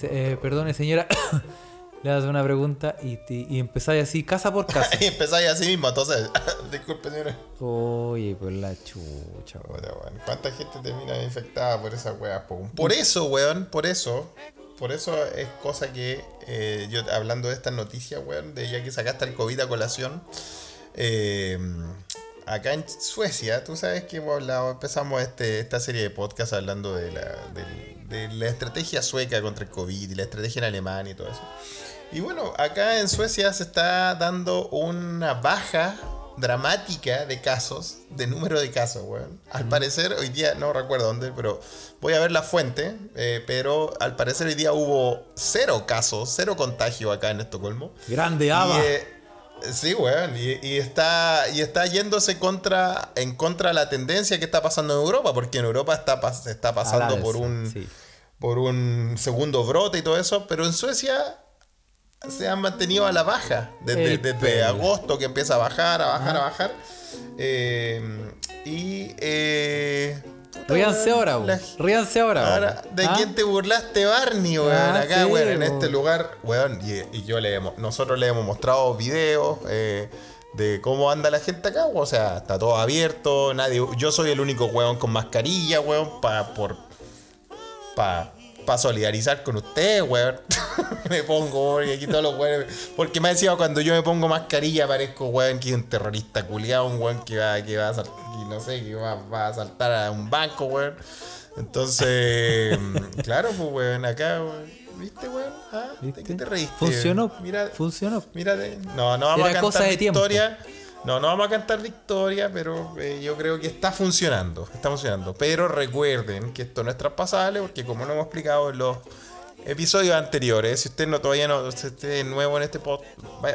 Eh, perdone, señora. Le das una pregunta y, y empezáis así, casa por casa.
Y empezáis así mismo, entonces. Disculpe, señores.
Oye, pues la chucha,
weón. ¿Cuánta gente termina infectada por esas weas? po? Por eso, weón, por eso. Por eso es cosa que eh, yo, hablando de estas noticias, weón, de ya que sacaste el COVID a colación, eh, acá en Suecia, tú sabes que hemos hablado, empezamos este, esta serie de podcasts hablando de la, del- de la estrategia sueca contra el COVID y la estrategia en Alemania y todo eso. Y bueno, acá en Suecia se está dando una baja dramática de casos, de número de casos, weón. Al parecer, hoy día, no recuerdo dónde, pero voy a ver la fuente, eh, pero al parecer hoy día hubo cero casos, cero contagio acá en Estocolmo.
Grande Ava.
Y, eh, sí, weón, y, y está, y está yéndose contra, en contra de la tendencia que está pasando en Europa, porque en Europa está, se está pasando por un
sí.
por un segundo brote y todo eso, pero en Suecia se han mantenido a la baja desde, desde agosto que empieza a bajar, a bajar, a bajar. Eh, y eh,
Ríanse ahora,
la-.
Ríanse ahora.
Ahora. ¿de
¿Ah?
quién te burlaste, Barney, weón?
Ah,
Acá,
sí,
weón, en este lugar, weón, y, y yo le hemos, nosotros le hemos mostrado videos eh, de cómo anda la gente acá, weón. o sea, está todo abierto, nadie, yo soy el único weón con mascarilla, weón, pa, por, pa, para solidarizar con ustedes, weón. me pongo, weón, y aquí todos los weones. Porque me decía cuando yo me pongo mascarilla parezco, weón, que es un terrorista culiado, un weón que va, que va a saltar, no sé, que va, va a saltar a un banco, weón. Entonces, claro, pues, weón, acá, weón. ¿Viste, weón? ¿Ah? ¿De qué
¿Viste?
te reíste?
Funcionó.
Mira,
Funcionó.
Mírate. No, no vamos
Era
a
cosa
cantar
de tiempo.
victoria. No, no vamos a cantar victoria, pero eh, yo creo que está funcionando. Está funcionando. Pero recuerden que esto no es traspasable porque como lo hemos explicado en los episodios anteriores, si usted no todavía no si usted nuevo en este pod,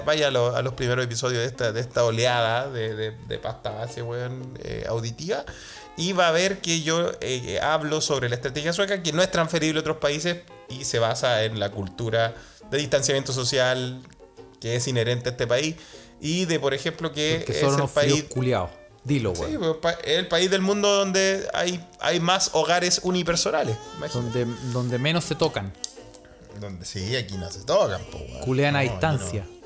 vaya, a, a los primeros episodios de esta, de esta oleada de, de, de pasta base weón, eh, auditiva. Y va a ver que yo eh, hablo sobre la estrategia sueca que no es transferible a otros países y se basa en la cultura de distanciamiento social que es inherente a este país y de, por ejemplo, que
Que
es
son
el país,
culiados. Dilo,
sí,
weón.
pues, es el país del mundo donde hay, hay más hogares unipersonales. imagínate.
donde, donde menos se tocan.
Donde sí, aquí no se tocan, po.
Culean a
No,
distancia.
no.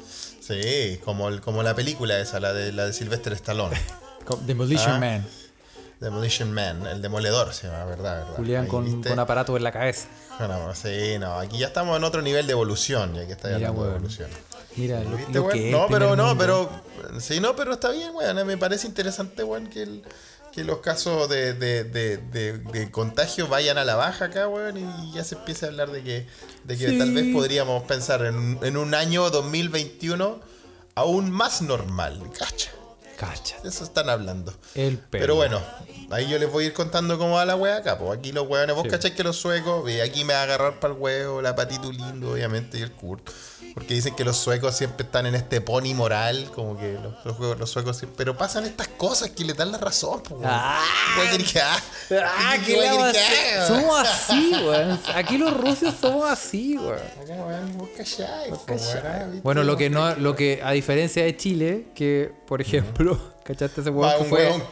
Sí, como, el- como la película esa, la de, la de Sylvester Stallone.
Demolition
Ah.
Man.
Demolition Man, el demoledor se llama, ¿verdad? verdad.
Culean
Ahí,
con, con aparato en la cabeza.
No, sí, no, aquí ya estamos en otro nivel de evolución, ya que está
Mira,
hablando de evolución.
Mira, lo,
¿Viste,
lo que es
No, pero no,
mundo.
pero. Sí, no, pero está bien, weón. Me parece interesante, weón, que, el- que los casos de, de, de, de, de contagio vayan a la baja acá, weón, y ya se empiece a hablar de que, de que
Sí.
tal vez podríamos pensar en, en un año 2021 aún más normal, cacha.
Cacha.
De Eso están hablando.
El pelo.
Pero bueno, ahí yo les voy a ir contando cómo va la wea acá. Pues aquí los weones, vos
Sí.
cachai que los suecos, y aquí me va a agarrar para el huevo, la patito lindo, obviamente, y el Kurt. Porque dicen que los suecos siempre están en este pony moral, como que los, los, juegos- los suecos siempre. Pero pasan estas cosas que le dan la razón, pues.
Ah.
¿Qué wea querés que haga?
Ah,
¿Qué
¿qué a? Somos así, weón. Aquí los rusos somos así, weón.
¿viste?
Bueno, lo que no, lo que, a diferencia de Chile, que por ejemplo, ¿cachaste ese
Va
weón que
un
fue?
weón,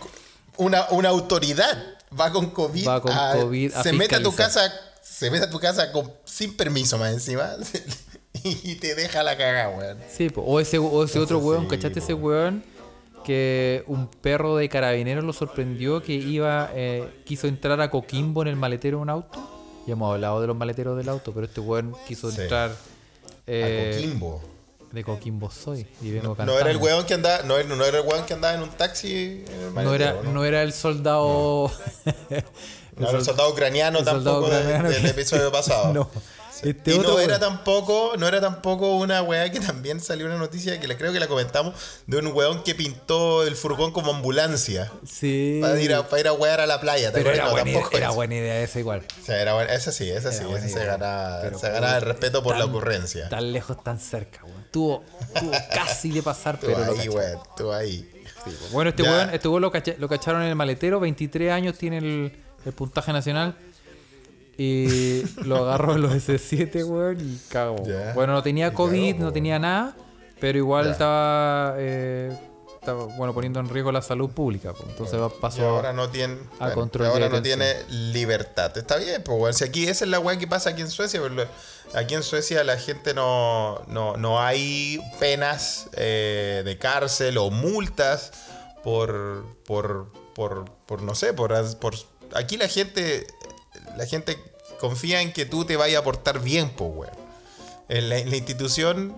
una, una autoridad va con COVID,
Va con
a-
COVID a
se mete a tu
fiscalizar.
casa se mete a tu casa con- sin permiso más encima y te deja la cagada weón
Sí, po. o ese, o ese otro
sí,
weón, ¿cachaste
po.
ese weón? Que un perro de carabineros lo sorprendió que iba, eh, quiso entrar a Coquimbo en el maletero de un auto. Ya hemos hablado de los maleteros del auto, pero este weón quiso
Sí.
entrar eh,
a Coquimbo
de Coquimbo soy y vengo
no
cantando.
era el weón que andaba no era, no era el weón que andaba en un taxi en el
No era,
maletero,
no era el soldado.
No era el soldado ucraniano
el soldado
tampoco de-
ucraniano
del episodio pasado
No. Este
y
otro
no era
weón.
tampoco, no era tampoco una weá que también salió una noticia que la, creo que la comentamos de un weón que pintó el furgón como ambulancia.
Sí.
Para ir a, para ir a wear a la playa. ¿te
Pero era?
No,
buena, idea, era buena idea esa igual.
O sea, era buena. Esa sí, esa sí.
buena
Esa se
idea.
gana,
Pero,
se gana el respeto por la ocurrencia.
Tan lejos, tan cerca, weón. Tuvo, tuvo casi de pasar, pero
ahí, weón. Tú ahí.
Sí, po. Bueno, este
Ya.
weón, este weón lo, lo cacharon en el maletero, 23 años tiene el, el puntaje nacional. Y lo agarró en los S7, weón, y cagó.
Ya.
Bueno, no tenía COVID, no tenía nada, pero igual estaba, eh, estaba, bueno, poniendo en riesgo la salud pública. Entonces pasó
ahora no tiene,
a
bueno,
control de
ahora no tiene libertad. Está bien, pues weón. Si aquí esa es la weá que pasa aquí en Suecia. pero Aquí en Suecia la gente no, no, no hay penas eh, de cárcel o multas por, por, por, por no sé, por, por aquí la gente la gente confía en que tú te vayas a portar bien, pues weón. En la, en la institución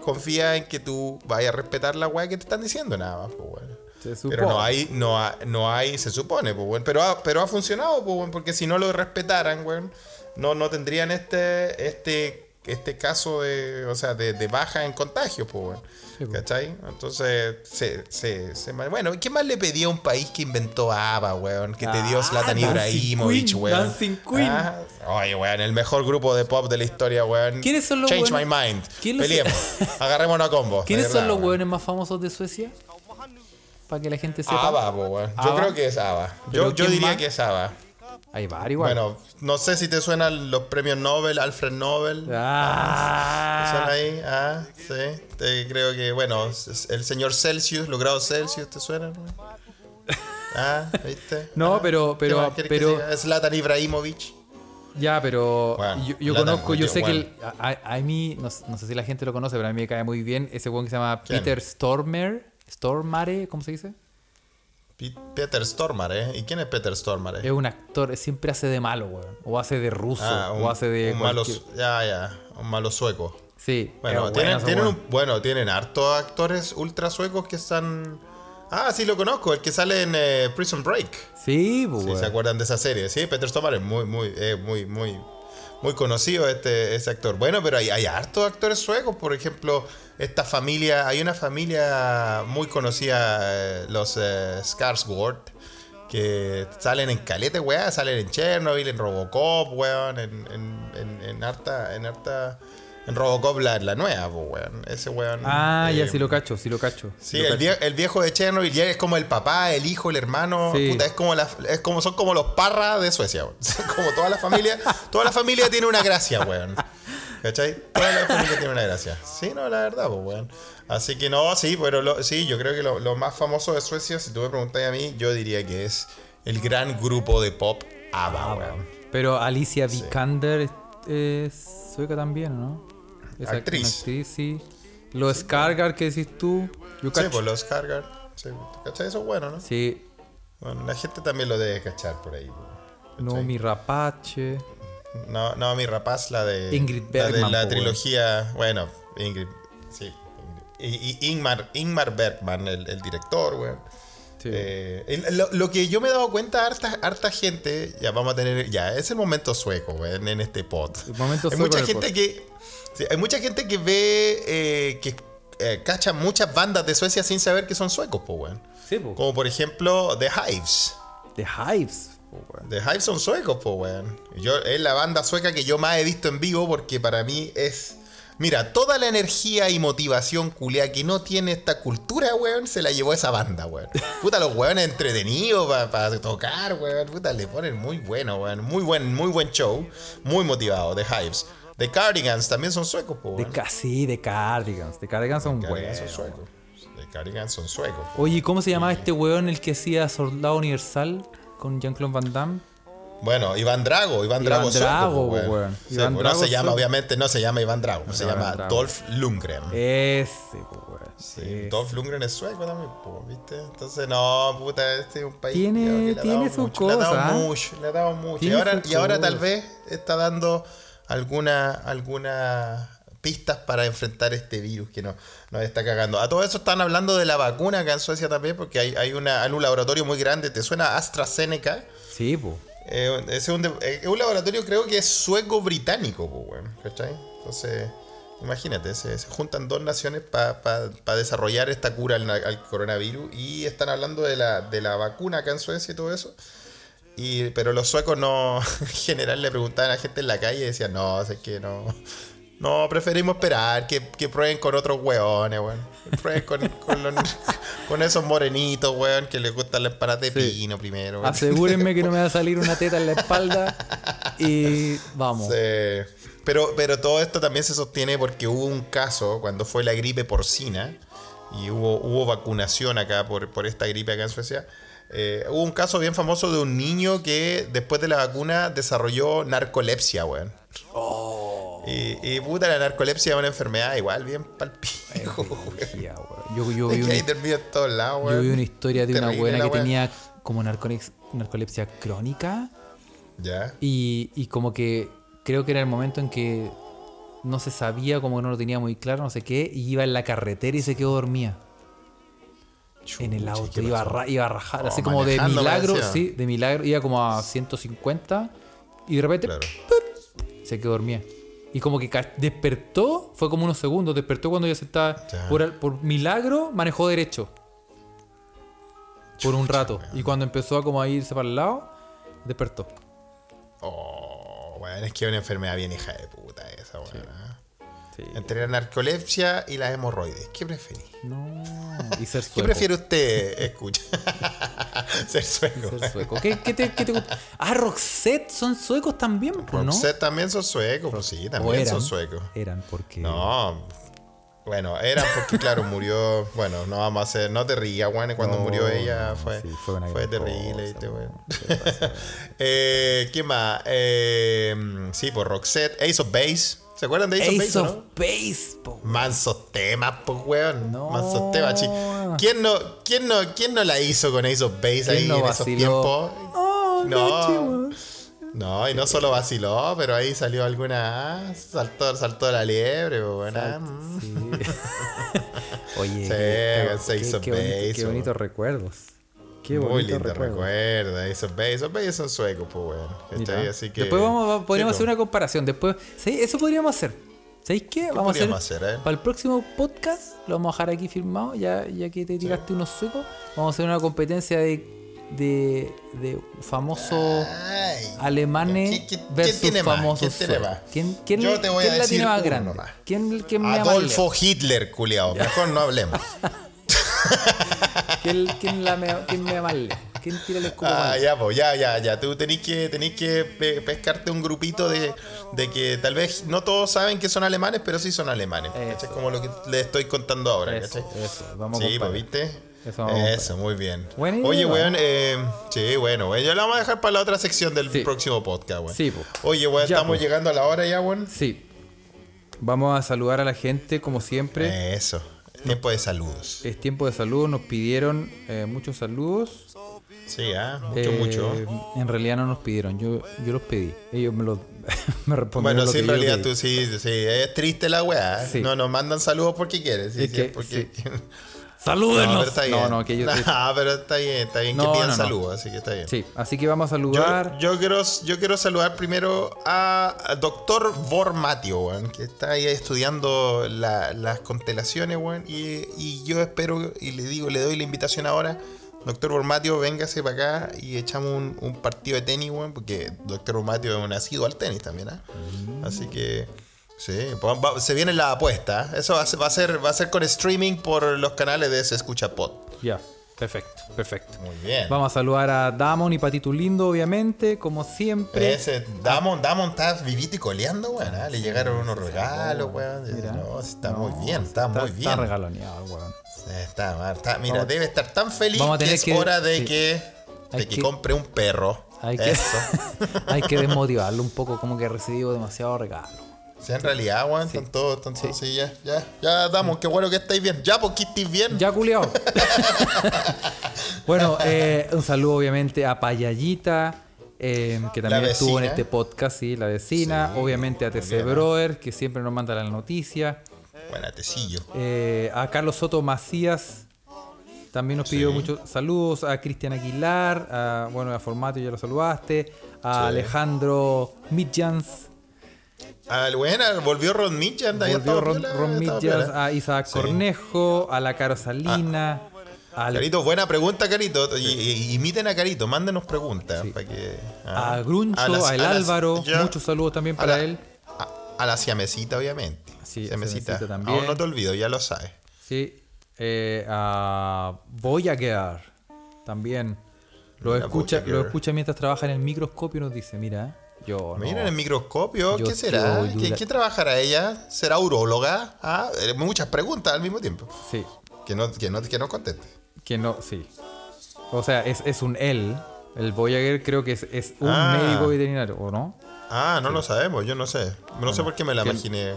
confía en que tú vayas a respetar la weá que te están diciendo nada más, pues weón.
Se
Pero no hay, no, ha- no hay, se supone, pues, weón. Pero ha, pero ha funcionado, pues, weón, porque si no lo respetaran, weón, no, no tendrían este, este, este caso de, o sea, de, de baja en contagio, pues.
Sí.
¿Cachai? Entonces, se, se, se bueno, ¿qué más le pedía a un país que inventó ABBA, weón? Que te dio
Ah,
Zlatan Ibrahimovic, weón.
Dancing Queen.
Ah, oye, weón, el mejor grupo de pop de la historia, weón.
¿Quiénes son los
Change
weones?
my mind.
¿Quién los-
Peleemos. Agarrémonos a combo.
¿Quiénes son los
weón.
hueones más famosos de Suecia? Para que la gente sepa.
ABBA, po, weón. Yo
ABBA.
creo que es ABBA.
¿Pero
Yo, diría
más?
que es ABBA.
Hay varios.
Bueno, no sé si te suenan los premios Nobel, Alfred Nobel. ¿Te
Ah.
suena ahí? Ah, sí. Te- creo que, bueno, el señor Celsius, los grados Celsius, ¿te suenan? Ah, ¿viste?
No,
Ah,
pero-
¿qué
pero- pero-?
Zlatan Ibrahimovic.
Ya, pero
Bueno,
yo, yo conozco, yo sé
bueno.
que el- a, a- a mí, no, no sé si la gente lo conoce, pero a mí me cae muy bien ese weón que se llama
¿Quién?
Peter Stormer. Stormare, ¿cómo se dice?
Peter Stormare, ¿eh? ¿Y quién es Peter Stormare?
Es un actor, siempre hace de malo, weón. O hace de ruso,
Ah,
o hace de.
un malo,
cualquier-
ya, ya, un malo sueco.
Sí,
Bueno,
es
tienen, un- bueno, tienen hartos actores ultra suecos que están... Ah, sí lo conozco, el que sale en eh, Prison Break.
Sí, pues,
Si
weón.
se acuerdan de esa serie. Sí, Peter Stormare es muy, muy, eh, muy, muy, muy conocido este, ese actor. Bueno, pero hay, hay hartos actores suecos. Por ejemplo, esta familia, hay una familia muy conocida, eh, los eh, Skarsgård, que salen en calete, weá, salen en Chernobyl, en Robocop, weón, en, en, en, en harta, en harta, en Robocop la, la nueva, po, weón. Ese weón.
Ah, ya
eh,
sí lo cacho, sí lo cacho.
Sí,
lo
el,
cacho.
vie- el viejo de Chernobyl ya es como el papá, el hijo, el hermano.
Sí.
Puta, es como la, es como, son como los parras de Suecia, weón. Como toda la familia. toda la familia tiene una gracia, weón. ¿Cachai? Toda la familia tiene una gracia. Sí, no, la verdad, pues, weón. Así que no, sí, pero lo- sí, yo creo que lo, lo más famoso de Suecia, si tú me preguntas a mí, yo diría que es el gran grupo de pop ABBA, weón.
Pero Alicia Vikander es sueca también, ¿no? Es act-
Actriz.
una actriz, sí. Los Skargar que decís tú. Yo
Sí, pues los Cargar. Sí, ¿cachai? Eso es bueno, ¿no?
Sí.
Bueno, la gente también lo debe cachar por ahí.
No,
¿Cachai?
mi rapache.
No, no, mi rapaz, la de.
Ingrid
La de
Bergman,
la
po,
trilogía. Bueno, Ingrid. Sí. Ingrid. Y, y Ingmar, Ingmar Bergman, el, el director, weón.
Sí.
Eh, el- lo, lo que yo me he dado cuenta, harta, harta gente, ya vamos a tener, ya, es el momento sueco, weón, en este pod.
El momento
hay
sueco
mucha
en el
gente
pod.
que, sí, hay mucha gente que ve, eh, que eh, cacha muchas bandas de Suecia sin saber que son suecos, po, weón.
Sí, po.
Como por ejemplo The Hives.
The Hives.
The Hives son suecos, po, weón. Yo, es la banda sueca que yo más he visto en vivo porque para mí es. Mira, toda la energía y motivación culia que no tiene esta cultura, weón, se la llevó esa banda, weón. Puta, los weones entretenidos para tocar, weón. Puta, le ponen muy bueno, weón. Muy buen, muy buen show. Muy motivado, The Hives. The Cardigans también son suecos, po,
De ca- sí, de Cardigans. De Cardigans son
Cardigans son
buenos.
suecos. The Cardigans son suecos.
Oye, ¿y ¿cómo se llamaba este weón el que hacía Soldado Universal con Jean-Claude Van Damme?
Bueno, Iván Drago, Iván
Iván
Drago, sueco,
Drago,
po, weón. Sí,
Iván Drago
no se llama,
sueco.
obviamente, no se llama Iván Drago, se
Iván
llama
Drago.
Dolph Lundgren.
Ese, weón.
Sí,
Ese.
Dolph Lundgren es sueco también, po, ¿viste? Entonces, no, puta, este es un país
Tiene-
que le ha
tiene
dado
su
mucho, Le ha
cosa,
dado
¿ah?
mucho, le ha dado mucho. Y ahora, y ahora tal
cosa.
vez está dando alguna, alguna pistas para enfrentar este virus que nos, nos está cagando. A todo eso están hablando de la vacuna acá en Suecia también, porque hay, hay, una, hay un laboratorio muy grande. ¿Te suena AstraZeneca?
Sí.
Eh, ese es, un, eh, es un laboratorio, creo que es sueco-británico, pues, ¿cachai? Entonces, imagínate, se, se juntan dos naciones para desarrollar esta cura al, al coronavirus y están hablando de la, de la vacuna acá en Suecia y todo eso. Y, pero los suecos no, en general le preguntaban a la gente en la calle y decían, no, es que no. No, preferimos esperar que, que prueben con otros weones, weón. Que Prueben con, con, los- con esos morenitos, weón, que les gusta la empanada de
Sí.
pino primero. weón.
Asegúrenme que no me va a salir una teta en la espalda. Y vamos.
Sí. Pero, pero todo esto también se sostiene porque hubo un caso cuando fue la gripe porcina y hubo, hubo vacunación acá por, por esta gripe acá en Suecia. Eh, hubo un caso bien famoso de un niño que después de la vacuna desarrolló narcolepsia, weón. Y, y puta, la narcolepsia es una enfermedad igual bien palpijo, weón.
Yo, yo vi una,
ahí termina en todos lados,
yo vi una historia de una buena que tenía como narcolex- narcolepsia crónica.
Ya.
Y, y como que creo que era el momento en que no se sabía, como que no lo tenía muy claro, no sé qué, y iba en la carretera y se quedó dormida. En el auto,
¿qué
iba a, ra- iba a rajar,
Oh,
así como de milagro, sí, de milagro, iba como a 150 y de repente
Claro.
se quedó dormida. Y como que despertó, fue como unos segundos, despertó cuando ya se estaba,
Ya.
por, por milagro, manejó derecho. Por un rato. Y cuando empezó a como a irse para el lado, despertó.
Oh, weón, es que es una enfermedad bien hija de puta esa, weón.
Sí.
Entre la narcolepsia y las hemorroides, ¿qué preferís?
No. Y ser
¿Qué
sueco.
prefiere usted, escucha? Ser sueco.
Ser sueco. ¿Qué, qué te, qué te gusta? Ah, Roxette son suecos también, pues, ¿no?
Roxette también son suecos, pues sí, también
eran.
son suecos.
Eran porque.
No, bueno, eran porque, claro, murió. Bueno, no vamos a hacer. No te rías, weón. Cuando
No,
murió ella fue,
sí, fue una
fue terrible,
cosa. ¿Qué pasa?
eh, ¿Qué más? Eh, sí, por Roxette. Ace of Base. ¿Se acuerdan de Ace, of Base?
Ace of
no?
Base, po.
Mansos temas, pues, weón.
No.
Mansos temas, chi. ¿Quién no, quién, no, ¿Quién no la hizo con Ace of Base ahí
no
en esos tiempos?
Oh,
No. No, y no solo vaciló, pero ahí salió alguna. Saltó, saltó la liebre, pues, weón. ah, mm.
Sí. Oye,
Sí,
qué,
Ace
qué-
of
qué bonito-
Base,
qué bonitos recuerdos. Qué
Muy lindo recuerdo. Base. Ace of Base son suecos, pues, weón. ¿Cachai? Así que.
Después vamos, podríamos
Sí,
hacer una comparación. Después, ¿sí? Eso podríamos hacer. ¿Sabéis qué? Vamos a hacer,
hacer, eh?
Para el próximo podcast, lo vamos a dejar aquí firmado, ya, ya que te tiraste unos suecos. Vamos a hacer una competencia de, de, de famosos
Ay.
alemanes
¿Quién- quién- quién
versus
tiene más?
famosos
¿Quién tiene más?
¿Quién, quién,
Yo te voy a
quién la
decir
tiene más grande?
nomás.
¿Quién, quién me más
Adolfo? Hitler, culiao. Mejor no hablemos.
¿Quién, quién la me, quién me lejos? ¿Quién tira el escudo
Ah, ya, pues, ya, ya, ya. Tú tenés que, tenés que pe- pescarte un grupito de, de que tal vez no todos saben que son alemanes, pero sí son alemanes.
Eso.
¿cachai? Como lo que les estoy contando ahora,
Eso, eso, vamos a
sí, pues. ¿viste?
Eso
Eso, muy bien. Oye, weón, eh, sí, bueno, weón, ya lo vamos a dejar para la otra sección del
Sí.
próximo podcast, weón.
Sí, po.
Oye, weón,
Ya,
estamos
po.
llegando a la hora ya, weón.
Sí. Vamos a saludar a la gente como siempre.
Eso, tiempo de saludos.
Es tiempo de saludos, nos pidieron eh, muchos saludos.
Sí, ah, mucho,
Eh,
mucho.
En realidad no nos pidieron, yo, yo los pedí. Ellos me, los, me respondieron.
Bueno,
lo
sí, en realidad tú sí, sí, es triste la weá.
Sí.
No nos mandan saludos porque quieren. Sí,
Es
sí,
que-
porque...
¡Salúdenos!
No, pero está bien.
No, no, que ellos.
Ah, pero está bien, está bien
No,
que pidan
no, no.
saludos, así que está bien.
Sí, así que vamos a
Yo,
saludar.
yo quiero, yo quiero saludar primero a, a Doctor Vormatio, weón, que está ahí estudiando la- las constelaciones, weón, y, y yo espero, y le digo, le doy la invitación ahora, Doctor Vormatio, véngase para acá y echamos un, un partido de tenis, weón, porque Doctor Vormatio es un asiduo al tenis también, ¿ah?
Mm.
Así que... Sí, pues va- se viene la apuesta. Eso va a, ser, va, a ser, va a ser con streaming por los canales de Se Escucha Pod.
Ya, perfecto, perfecto.
Muy bien.
Vamos a saludar a Damon y Patito Lindo, obviamente, como siempre.
Ese Damon, Damon está vivito y coleando, weón. ¿ah? Le llegaron unos regalos, weón.
Mira.
No, está
No,
muy bien, está, muy bien.
Está regaloneado, weón.
Está, mal, está- mira,
Vamos-
debe estar tan feliz
vamos a
que es
que-
hora de
sí.
que, de que,
que-
compre un perro.
Hay que,
Eso.
hay que desmotivarlo un poco, como que ha recibido demasiado regalo.
Sí, en realidad, weón, están todos, están todos, sí, ya, ya, ya, Damon, qué bueno que estáis bien. Ya, porque estáis bien.
Ya, culiao. bueno, eh, un saludo obviamente a Payallita, eh, que también estuvo en este podcast, sí, la vecina.
Sí,
obviamente a TC
¿eh?
Brother, que siempre nos manda la noticia.
Buena, tecillo.
Eh, a Carlos Soto Macías. También nos pidió
Sí.
muchos saludos a Cristian Aguilar, a, bueno, a Formato ya lo saludaste, a
Sí.
Alejandro Midjans,
Ah, buena, volvió Ron Mitchell. ahí
volvió Ron,
piola, piola.
a Isaac
Sí.
Cornejo, a la Caro Salina, al-
Carito, buena pregunta, Carito. Y- y- imiten a Carito, mándenos preguntas. Para que, ah.
a Gruncho, a,
las-
El
las-
Álvaro,
ya.
muchos saludos también
a
para
la-
él.
A, a la siamesita, obviamente.
Sí,
siamesita.
Siamesita también.
Aún no te olvido, ya lo sabes.
Sí, eh, a Voyager también. Lo
Mira,
escucha,
Voyager.
lo escucha mientras trabaja en el microscopio y nos dice, mira, yo no.
Mira en el microscopio,
Yo
¿qué será? ¿Qué, trabajará ella? ¿Será uróloga? Ah, eh, muchas preguntas al mismo tiempo.
Sí,
Que no, que no, que no conteste.
que no, sí. O sea, es, es un él. El Voyager creo que es, es un
Ah.
médico veterinario, ¿o no?
Ah, no lo sabemos, yo no sé. No sé por qué me la
que-
imaginé.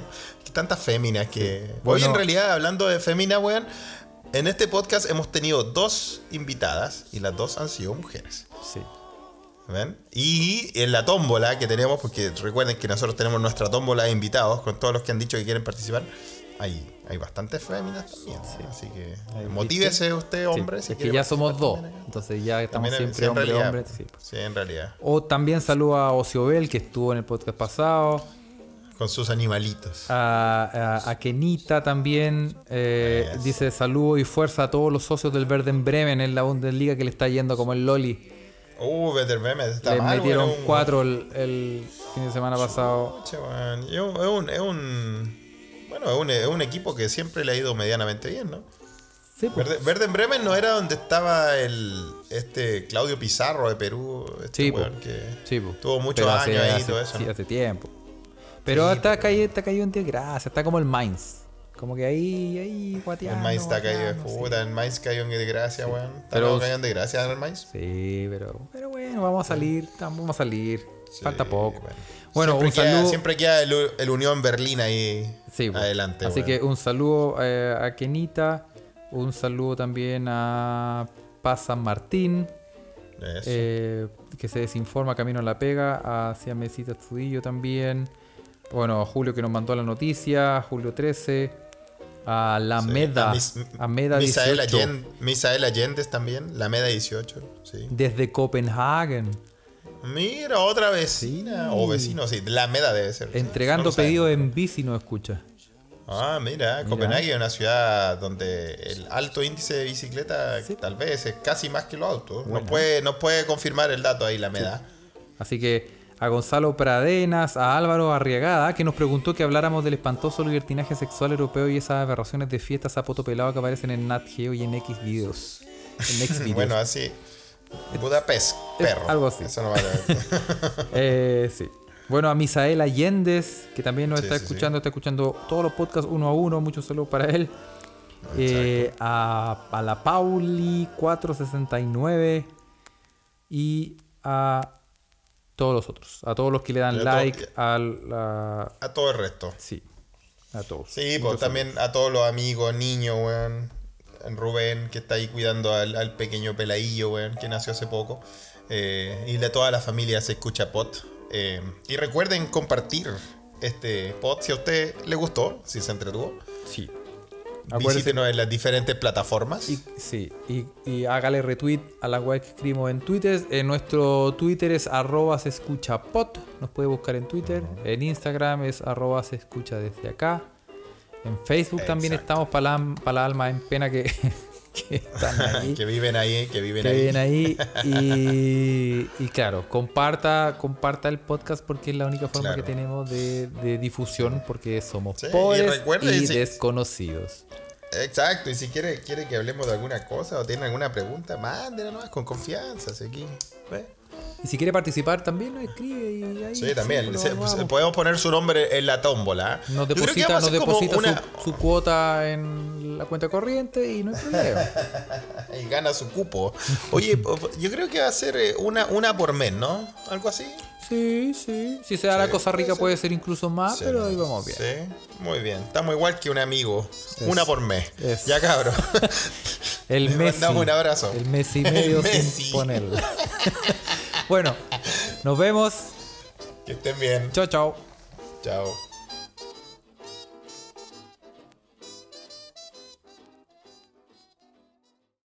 Tantas féminas que. Hoy
Bueno.
en realidad, hablando de féminas, weón, en este podcast hemos tenido dos invitadas y las dos han sido mujeres.
Sí.
¿Ven? Y en la tómbola que tenemos, porque recuerden que nosotros tenemos nuestra tómbola de invitados con todos los que han dicho que quieren participar. Hay, hay bastantes féminas también. Así que motívese usted, hombre.
Sí,
si
es que ya somos dos. Entonces ya estamos
También,
siempre hombre,
realidad.
hombre. sí.
Sí, en realidad.
O también saluda a Ociobel, que estuvo en el podcast pasado.
Con sus animalitos.
A, a- a Kenita también. eh. Dice saludo y fuerza a todos los socios del Verden Bremen en la Bundesliga que le está yendo como el Loli.
Uh, Better Meme, está
Le
mal,
metieron
weón.
cuatro el, el fin de semana pasado.
Che, Es un, es un, un- bueno, es un, es un equipo que siempre le ha ido medianamente bien, ¿no?
Sí, pues.
Verde, Verde en Bremen no era donde estaba el este Claudio Pizarro de Perú, este
Sí,
weón que
Sí, pues.
tuvo muchos años
hace-
ahí y todo eso.
Sí,
¿no?
hace tiempo. Pero
Sí,
está,
pues.
caído, está caído en desgracia. Está como el Mainz. Como que ahí, ahí,
El
guateando.
Mainz está caído de
sí.
puta, el Mainz cayó en desgracia, weón.
Pero-
Pero cayó en desgracia el Mainz.
Sí, pero, pero bueno, vamos a salir, vamos a salir. Falta poco.
bueno.
Bueno,
siempre
un
queda,
saludo.
Siempre queda el, el Unión Berlín ahí
Sí, bueno.
adelante.
Así que un saludo eh, a Kenita, un saludo también a Paz San Martín, eh, que se desinforma Camino a la Pega, a Siamesita Estudillo también, bueno, a Julio que nos mandó la noticia, Julio 13, a la
Sí.
Meda,
A Mis-
a Meda
Misael
18,
Allende, Misael Allende también, la Meda 18. Sí.
desde Copenhagen,
Mira, otra vecina. O vecino, sí. La Meda debe ser.
entregando
No
pedidos en bici nos escucha.
Ah, mira, Copenhague es una ciudad donde el alto índice de bicicleta tal vez es casi más que los autos. No puede, no puede confirmar el dato ahí la Meda.
Así que a Gonzalo Pradenas, a Álvaro Arriagada, que nos preguntó que habláramos del espantoso libertinaje sexual europeo y esas aberraciones de fiestas a poto pelado que aparecen en Nat Geo y en X videos. En X videos.
Bueno, así. Budapest, perro.
algo así.
Eso no va a
Eh, sí. Bueno, a Misael Allendez, que también nos
Sí,
está
sí, sí.
escuchando, está escuchando todos los podcasts uno a uno. Muchos saludos para él. Eh, a, a la Pauli 469 y a todos los otros. A todos los que le dan
a
like
que-
a
todo el resto.
Sí, a todos.
Sí, pues también a todos los amigos, niños, weón. Rubén, que está ahí cuidando al, al pequeño peladillo, weón, que nació hace poco. Eh, y de toda la familia se escucha pot. Eh, y recuerden compartir este pod si a usted le gustó, si se entretuvo.
Sí.
Visítenos en las diferentes plataformas.
Y, sí, y, y hágale retweet a la web que escribimos en Twitter. En nuestro Twitter es arroba se escucha pot. Nos puede buscar en Twitter. En Instagram es arroba se escucha desde acá. En Facebook también estamos para la, pa' la alma en pena que, que están ahí.
que viven ahí, que viven
que
ahí.
viven ahí. Y, y claro, comparta, comparta el podcast porque es la única forma
Claro.
que tenemos de, de difusión porque somos
Sí,
pobres y desconocidos.
Exacto, y si quiere, quiere que hablemos de alguna cosa o tiene alguna pregunta, mándenla nomás con confianza. así aquí. ¿ve?
Y si quiere participar también nos escribe y ahí
Sí, también. Se- podemos poner su nombre en la tómbola.
Nos
creo que
deposita, nos deposita
una-
su, su cuota en la cuenta corriente y no hay problema.
Y gana su cupo. Oye, yo creo que va a ser eh, una, una por mes, ¿no? Algo así.
Sí, sí. Si se da la
Sí,
cosa
puede
rica
ser.
puede ser incluso más,
Sí,
pero ahí vamos bien.
Sí, muy bien. Estamos igual que un amigo. Una por mes.
Es.
Ya, cabrón.
El
Le
Messi.
mandamos un abrazo.
El Messi
El
medio
Messi.
sin ponerla. bueno, nos vemos.
que estén bien.
Chao, chao.
Chao.